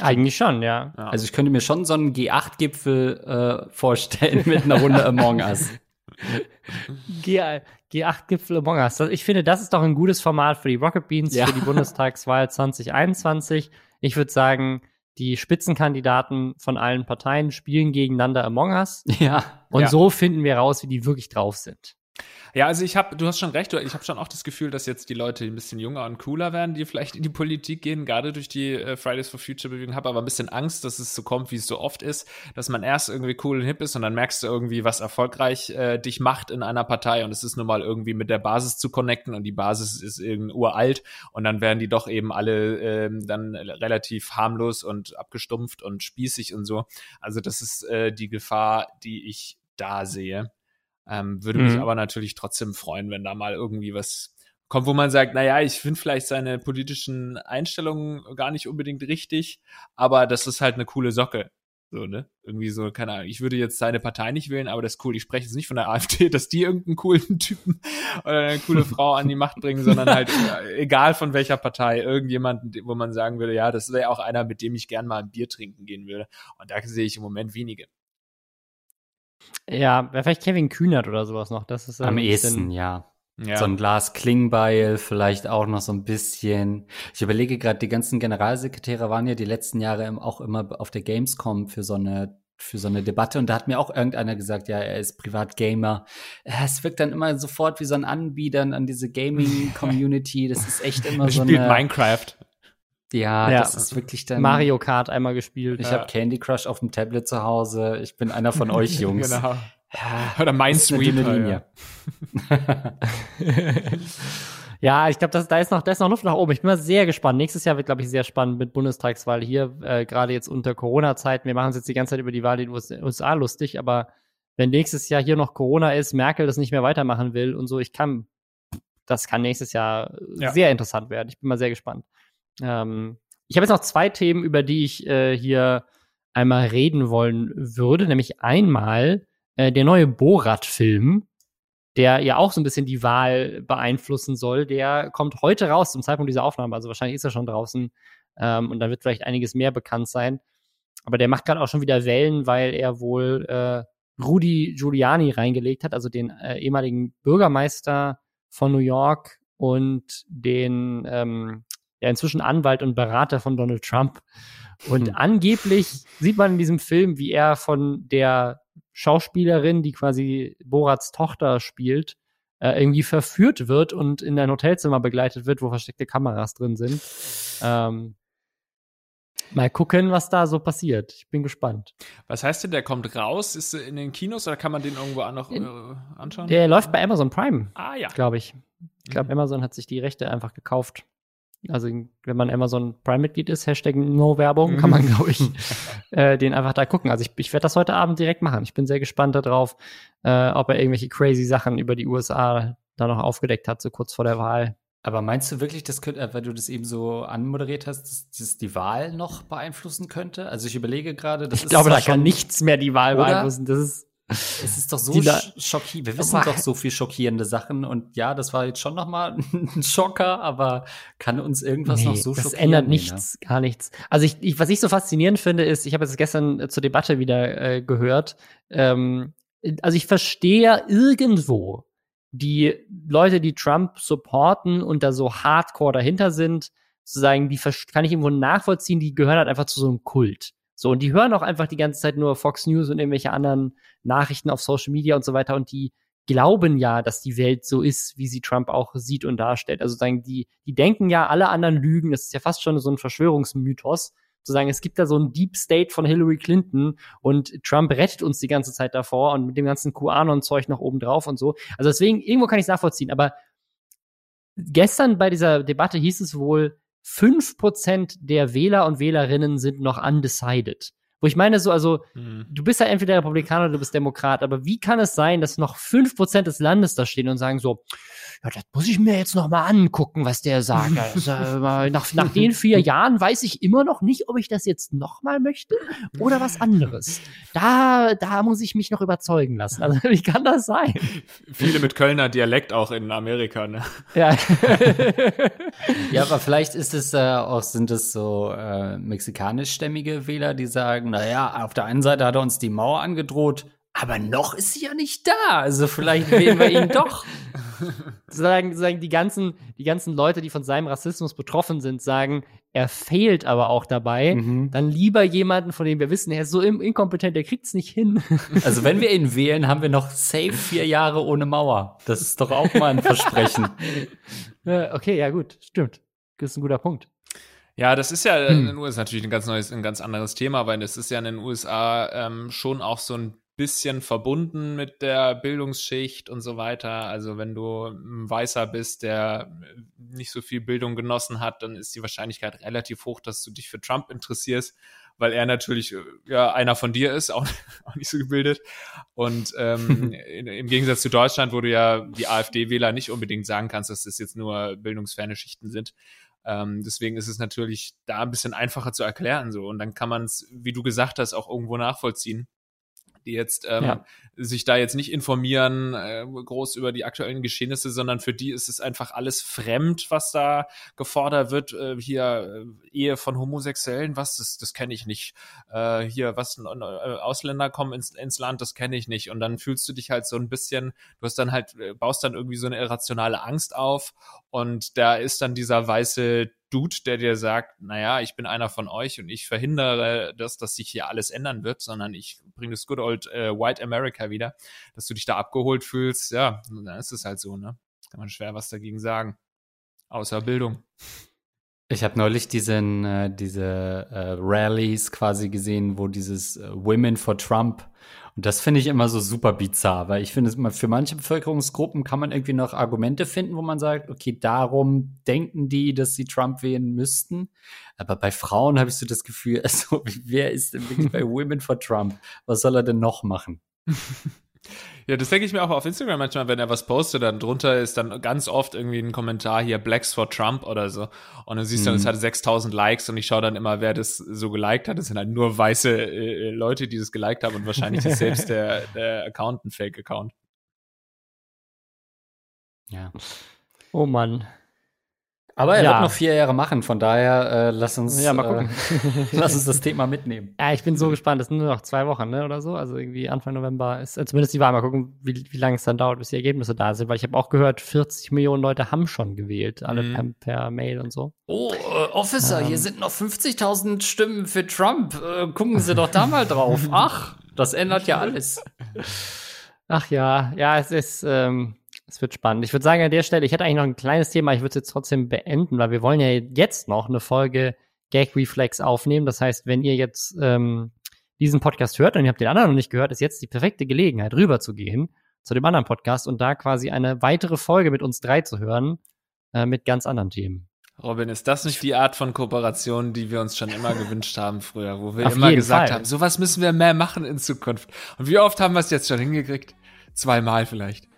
Eigentlich schon, ja. ja. Also ich könnte mir schon so einen G8-Gipfel äh, vorstellen <laughs> mit einer Runde Among Us. <laughs> G8-Gipfel Among Us. Ich finde, das ist doch ein gutes Format für die Rocket Beans, ja. für die Bundestagswahl 2021. Ich würde sagen, die Spitzenkandidaten von allen Parteien spielen gegeneinander Among Us. Ja. Und ja. so finden wir raus, wie die wirklich drauf sind. Ja, also ich habe, du hast schon recht, ich habe schon auch das Gefühl, dass jetzt die Leute ein bisschen jünger und cooler werden, die vielleicht in die Politik gehen, gerade durch die äh, Fridays for Future Bewegung. Habe aber ein bisschen Angst, dass es so kommt, wie es so oft ist, dass man erst irgendwie cool und hip ist und dann merkst du irgendwie, was erfolgreich äh, dich macht in einer Partei und es ist nun mal irgendwie mit der Basis zu connecten und die Basis ist irgendwie uralt und dann werden die doch eben alle ähm, dann relativ harmlos und abgestumpft und spießig und so. Also das ist äh, die Gefahr, die ich da sehe. Ähm, würde mhm. mich aber natürlich trotzdem freuen, wenn da mal irgendwie was kommt, wo man sagt, naja, ich finde vielleicht seine politischen Einstellungen gar nicht unbedingt richtig, aber das ist halt eine coole Socke. So, ne? Irgendwie so, keine Ahnung, ich würde jetzt seine Partei nicht wählen, aber das ist cool. Ich spreche jetzt nicht von der <laughs> AfD, dass die irgendeinen coolen Typen <laughs> oder eine coole Frau an die Macht bringen, sondern halt <laughs> äh, egal von welcher Partei, irgendjemanden, wo man sagen würde, ja, das wäre auch einer, mit dem ich gern mal ein Bier trinken gehen würde. Und da sehe ich im Moment wenige. Ja, vielleicht Kevin Kühnert oder sowas noch. Das ist am ehesten, ja. ja. So ein Glas Klingbeil, vielleicht auch noch so ein bisschen. Ich überlege gerade, die ganzen Generalsekretäre waren ja die letzten Jahre auch immer auf der Gamescom für so eine für so eine Debatte und da hat mir auch irgendeiner gesagt, ja, er ist Privatgamer. Es wirkt dann immer sofort wie so ein Anbieter an diese Gaming-Community. Das ist echt immer <laughs> er so spielt eine. Minecraft. Ja, ja, das ist wirklich dann. Mario Kart einmal gespielt. Ich ja. habe Candy Crush auf dem Tablet zu Hause. Ich bin einer von euch <laughs> Jungs. genau. Ja, Oder Minesweeper. Linie. Ja. <laughs> ich glaube, da ist noch, da ist noch Luft nach oben. Ich bin mal sehr gespannt. Nächstes Jahr wird, glaube ich, sehr spannend mit Bundestagswahl hier, äh, gerade jetzt unter Corona-Zeiten. Wir machen es jetzt die ganze Zeit über die Wahl in den USA lustig, aber wenn nächstes Jahr hier noch Corona ist, Merkel das nicht mehr weitermachen will und so, ich kann, das kann nächstes Jahr ja. sehr interessant werden. Ich bin mal sehr gespannt. Ähm, ich habe jetzt noch zwei Themen, über die ich äh, hier einmal reden wollen würde, nämlich einmal äh, der neue Borat-Film, der ja auch so ein bisschen die Wahl beeinflussen soll. Der kommt heute raus zum Zeitpunkt dieser Aufnahme, also wahrscheinlich ist er schon draußen ähm, und dann wird vielleicht einiges mehr bekannt sein. Aber der macht gerade auch schon wieder Wellen, weil er wohl äh, Rudy Giuliani reingelegt hat, also den äh, ehemaligen Bürgermeister von New York und den ähm, ja inzwischen Anwalt und Berater von Donald Trump. Und hm. angeblich sieht man in diesem Film, wie er von der Schauspielerin, die quasi Borats Tochter spielt, äh, irgendwie verführt wird und in ein Hotelzimmer begleitet wird, wo versteckte Kameras drin sind. Ähm, Mal gucken, was da so passiert. Ich bin gespannt. Was heißt denn, der kommt raus? Ist in den Kinos oder kann man den irgendwo auch noch äh, anschauen? Der läuft bei Amazon Prime. Ah ja. Glaube ich. Ich glaube, mhm. Amazon hat sich die Rechte einfach gekauft. Also wenn man Amazon Prime-Mitglied ist, Hashtag No-Werbung, kann man, glaube ich, <laughs> äh, den einfach da gucken. Also ich, ich werde das heute Abend direkt machen. Ich bin sehr gespannt darauf, äh, ob er irgendwelche crazy Sachen über die USA da noch aufgedeckt hat, so kurz vor der Wahl. Aber meinst du wirklich, das könnte, weil du das eben so anmoderiert hast, dass das die Wahl noch beeinflussen könnte? Also ich überlege gerade, das ich glaube, da kann nichts mehr die Wahl beeinflussen. Das ist es ist doch so schockierend. Wir wissen doch so viel schockierende Sachen und ja, das war jetzt schon noch mal <laughs> ein Schocker, aber kann uns irgendwas nee, noch so schockieren? Das ändert nichts, ne? gar nichts. Also ich, ich, was ich so faszinierend finde, ist, ich habe jetzt gestern zur Debatte wieder äh, gehört. Ähm, also ich verstehe irgendwo die Leute, die Trump supporten und da so Hardcore dahinter sind, sozusagen, die kann ich irgendwo nachvollziehen. Die gehören halt einfach zu so einem Kult. So, und die hören auch einfach die ganze Zeit nur Fox News und irgendwelche anderen Nachrichten auf Social Media und so weiter und die glauben ja, dass die Welt so ist, wie sie Trump auch sieht und darstellt. Also sagen die, die denken ja, alle anderen lügen. Das ist ja fast schon so ein Verschwörungsmythos. Zu sagen, es gibt da so ein Deep State von Hillary Clinton und Trump rettet uns die ganze Zeit davor und mit dem ganzen QAnon-Zeug noch oben drauf und so. Also deswegen, irgendwo kann ich es nachvollziehen. Aber gestern bei dieser Debatte hieß es wohl, 5% der Wähler und Wählerinnen sind noch undecided. Wo ich meine, so, also, mhm. du bist ja entweder Republikaner oder du bist Demokrat, aber wie kann es sein, dass noch 5% des Landes da stehen und sagen so, ja, das muss ich mir jetzt noch mal angucken, was der sagt. <laughs> Also, nach, nach den vier <laughs> Jahren weiß ich immer noch nicht, ob ich das jetzt noch mal möchte oder was anderes. Da, da muss ich mich noch überzeugen lassen. Also, wie kann das sein? <laughs> Viele mit Kölner Dialekt auch in Amerika, ne? Ja. ja, aber vielleicht ist es äh, auch, sind es so äh, mexikanischstämmige Wähler, die sagen, naja, auf der einen Seite hat er uns die Mauer angedroht, aber noch ist sie ja nicht da. Also vielleicht <laughs> wählen wir ihn doch. sagen, sagen die ganzen, die ganzen Leute, die von seinem Rassismus betroffen sind, sagen, er fehlt aber auch dabei. Mhm. Dann lieber jemanden, von dem wir wissen, er ist so inkompetent, der kriegt's nicht hin. <laughs> Also wenn wir ihn wählen, haben wir noch safe vier Jahre ohne Mauer. Das ist doch auch mal ein Versprechen. <laughs> okay, ja gut, stimmt. Das ist ein guter Punkt. Ja, das ist ja hm. in den USA natürlich ein ganz neues, ein ganz anderes Thema, weil es ist ja in den USA ähm, schon auch so ein bisschen verbunden mit der Bildungsschicht und so weiter. Also wenn du ein Weißer bist, der nicht so viel Bildung genossen hat, dann ist die Wahrscheinlichkeit relativ hoch, dass du dich für Trump interessierst, weil er natürlich ja einer von dir ist, <laughs> auch, auch nicht so gebildet. Und ähm, <laughs> im Gegensatz zu Deutschland, wo du ja die AfD-Wähler nicht unbedingt sagen kannst, dass das jetzt nur bildungsferne Schichten sind. Ähm, deswegen ist es natürlich da ein bisschen einfacher zu erklären so. Und dann kann man es, wie du gesagt hast, auch irgendwo nachvollziehen die jetzt ähm, ja. sich da jetzt nicht informieren äh, groß über die aktuellen Geschehnisse, sondern für die ist es einfach alles fremd, was da gefordert wird. Äh, hier äh, Ehe von Homosexuellen, was das, das kenne ich nicht. Äh, hier was äh, Ausländer kommen ins, ins Land, das kenne ich nicht. Und dann fühlst du dich halt so ein bisschen, du hast dann halt äh, baust dann irgendwie so eine irrationale Angst auf und da ist dann dieser weiße Dude, der dir sagt, naja, ich bin einer von euch und ich verhindere das, dass sich hier alles ändern wird, sondern ich bringe das good old äh, White America wieder, dass du dich da abgeholt fühlst, ja, dann ist es halt so, ne? Kann man schwer was dagegen sagen. Außer Bildung. Ich habe neulich diesen, äh, diese äh, Rallies quasi gesehen, wo dieses äh, Women for Trump und das finde ich immer so super bizarr, weil ich finde, für manche Bevölkerungsgruppen kann man irgendwie noch Argumente finden, wo man sagt, okay, darum denken die, dass sie Trump wählen müssten. Aber bei Frauen habe ich so das Gefühl, <laughs> also, wer ist denn wirklich bei <laughs> Women for Trump? Was soll er denn noch machen? <laughs> Ja, das denke ich mir auch auf Instagram manchmal, wenn er was postet, dann drunter ist dann ganz oft irgendwie ein Kommentar hier Blacks for Trump oder so. Und dann siehst du, mhm. es hat 6000 Likes und ich schaue dann immer, wer das so geliked hat. Das sind halt nur weiße äh, Leute, die das geliked haben und wahrscheinlich ist selbst der, <laughs> der Account ein Fake-Account. Ja. Oh Mann. Aber er ja. wird noch vier Jahre machen, von daher äh, lass uns ja, mal gucken. Äh, <laughs> lass uns das Thema mitnehmen. Ja, ich bin so gespannt. Das sind nur noch zwei Wochen, ne, oder so. Also irgendwie Anfang November ist äh, zumindest die Wahl. Mal gucken, wie, wie lange es dann dauert, bis die Ergebnisse da sind. Weil ich habe auch gehört, 40 Millionen Leute haben schon gewählt, alle mhm. per, per, Mail und so. Oh, äh, Officer, ähm. hier sind noch 50.000 Stimmen für Trump. Äh, gucken Sie doch da mal drauf. <laughs> Ach, das ändert ja alles. Ach ja, ja, es ist. Ähm, es wird spannend. Ich würde sagen, an der Stelle, ich hätte eigentlich noch ein kleines Thema, ich würde es jetzt trotzdem beenden, weil wir wollen ja jetzt noch eine Folge Gag Reflex aufnehmen. Das heißt, wenn ihr jetzt ähm, diesen Podcast hört und ihr habt den anderen noch nicht gehört, ist jetzt die perfekte Gelegenheit, rüber zu gehen zu dem anderen Podcast und da quasi eine weitere Folge mit uns drei zu hören, äh, mit ganz anderen Themen. Robin, ist das nicht die Art von Kooperation, die wir uns schon immer gewünscht haben früher, wo wir Auf immer gesagt Fall. haben, sowas müssen wir mehr machen in Zukunft. Und wie oft haben wir es jetzt schon hingekriegt? Zweimal vielleicht.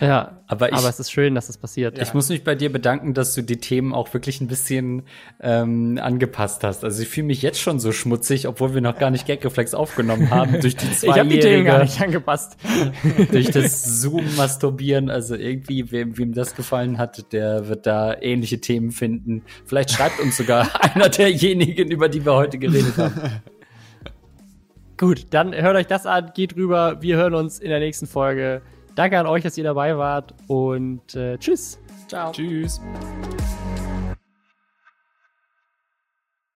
Ja, aber, ich, aber es ist schön, dass es passiert. Ich ja. muss mich bei dir bedanken, dass du die Themen auch wirklich ein bisschen ähm, angepasst hast. Also ich fühle mich jetzt schon so schmutzig, obwohl wir noch gar nicht Gagreflex aufgenommen haben. Durch die <laughs> Ich habe die Themen gar nicht angepasst. <laughs> durch das Zoom-Masturbieren. Also irgendwie, wem, wem das gefallen hat, der wird da ähnliche Themen finden. Vielleicht schreibt uns sogar <laughs> einer derjenigen, über die wir heute geredet haben. Gut, dann hört euch das an, geht rüber. Wir hören uns in der nächsten Folge. Danke an euch, dass ihr dabei wart und äh, tschüss. Ciao. Tschüss.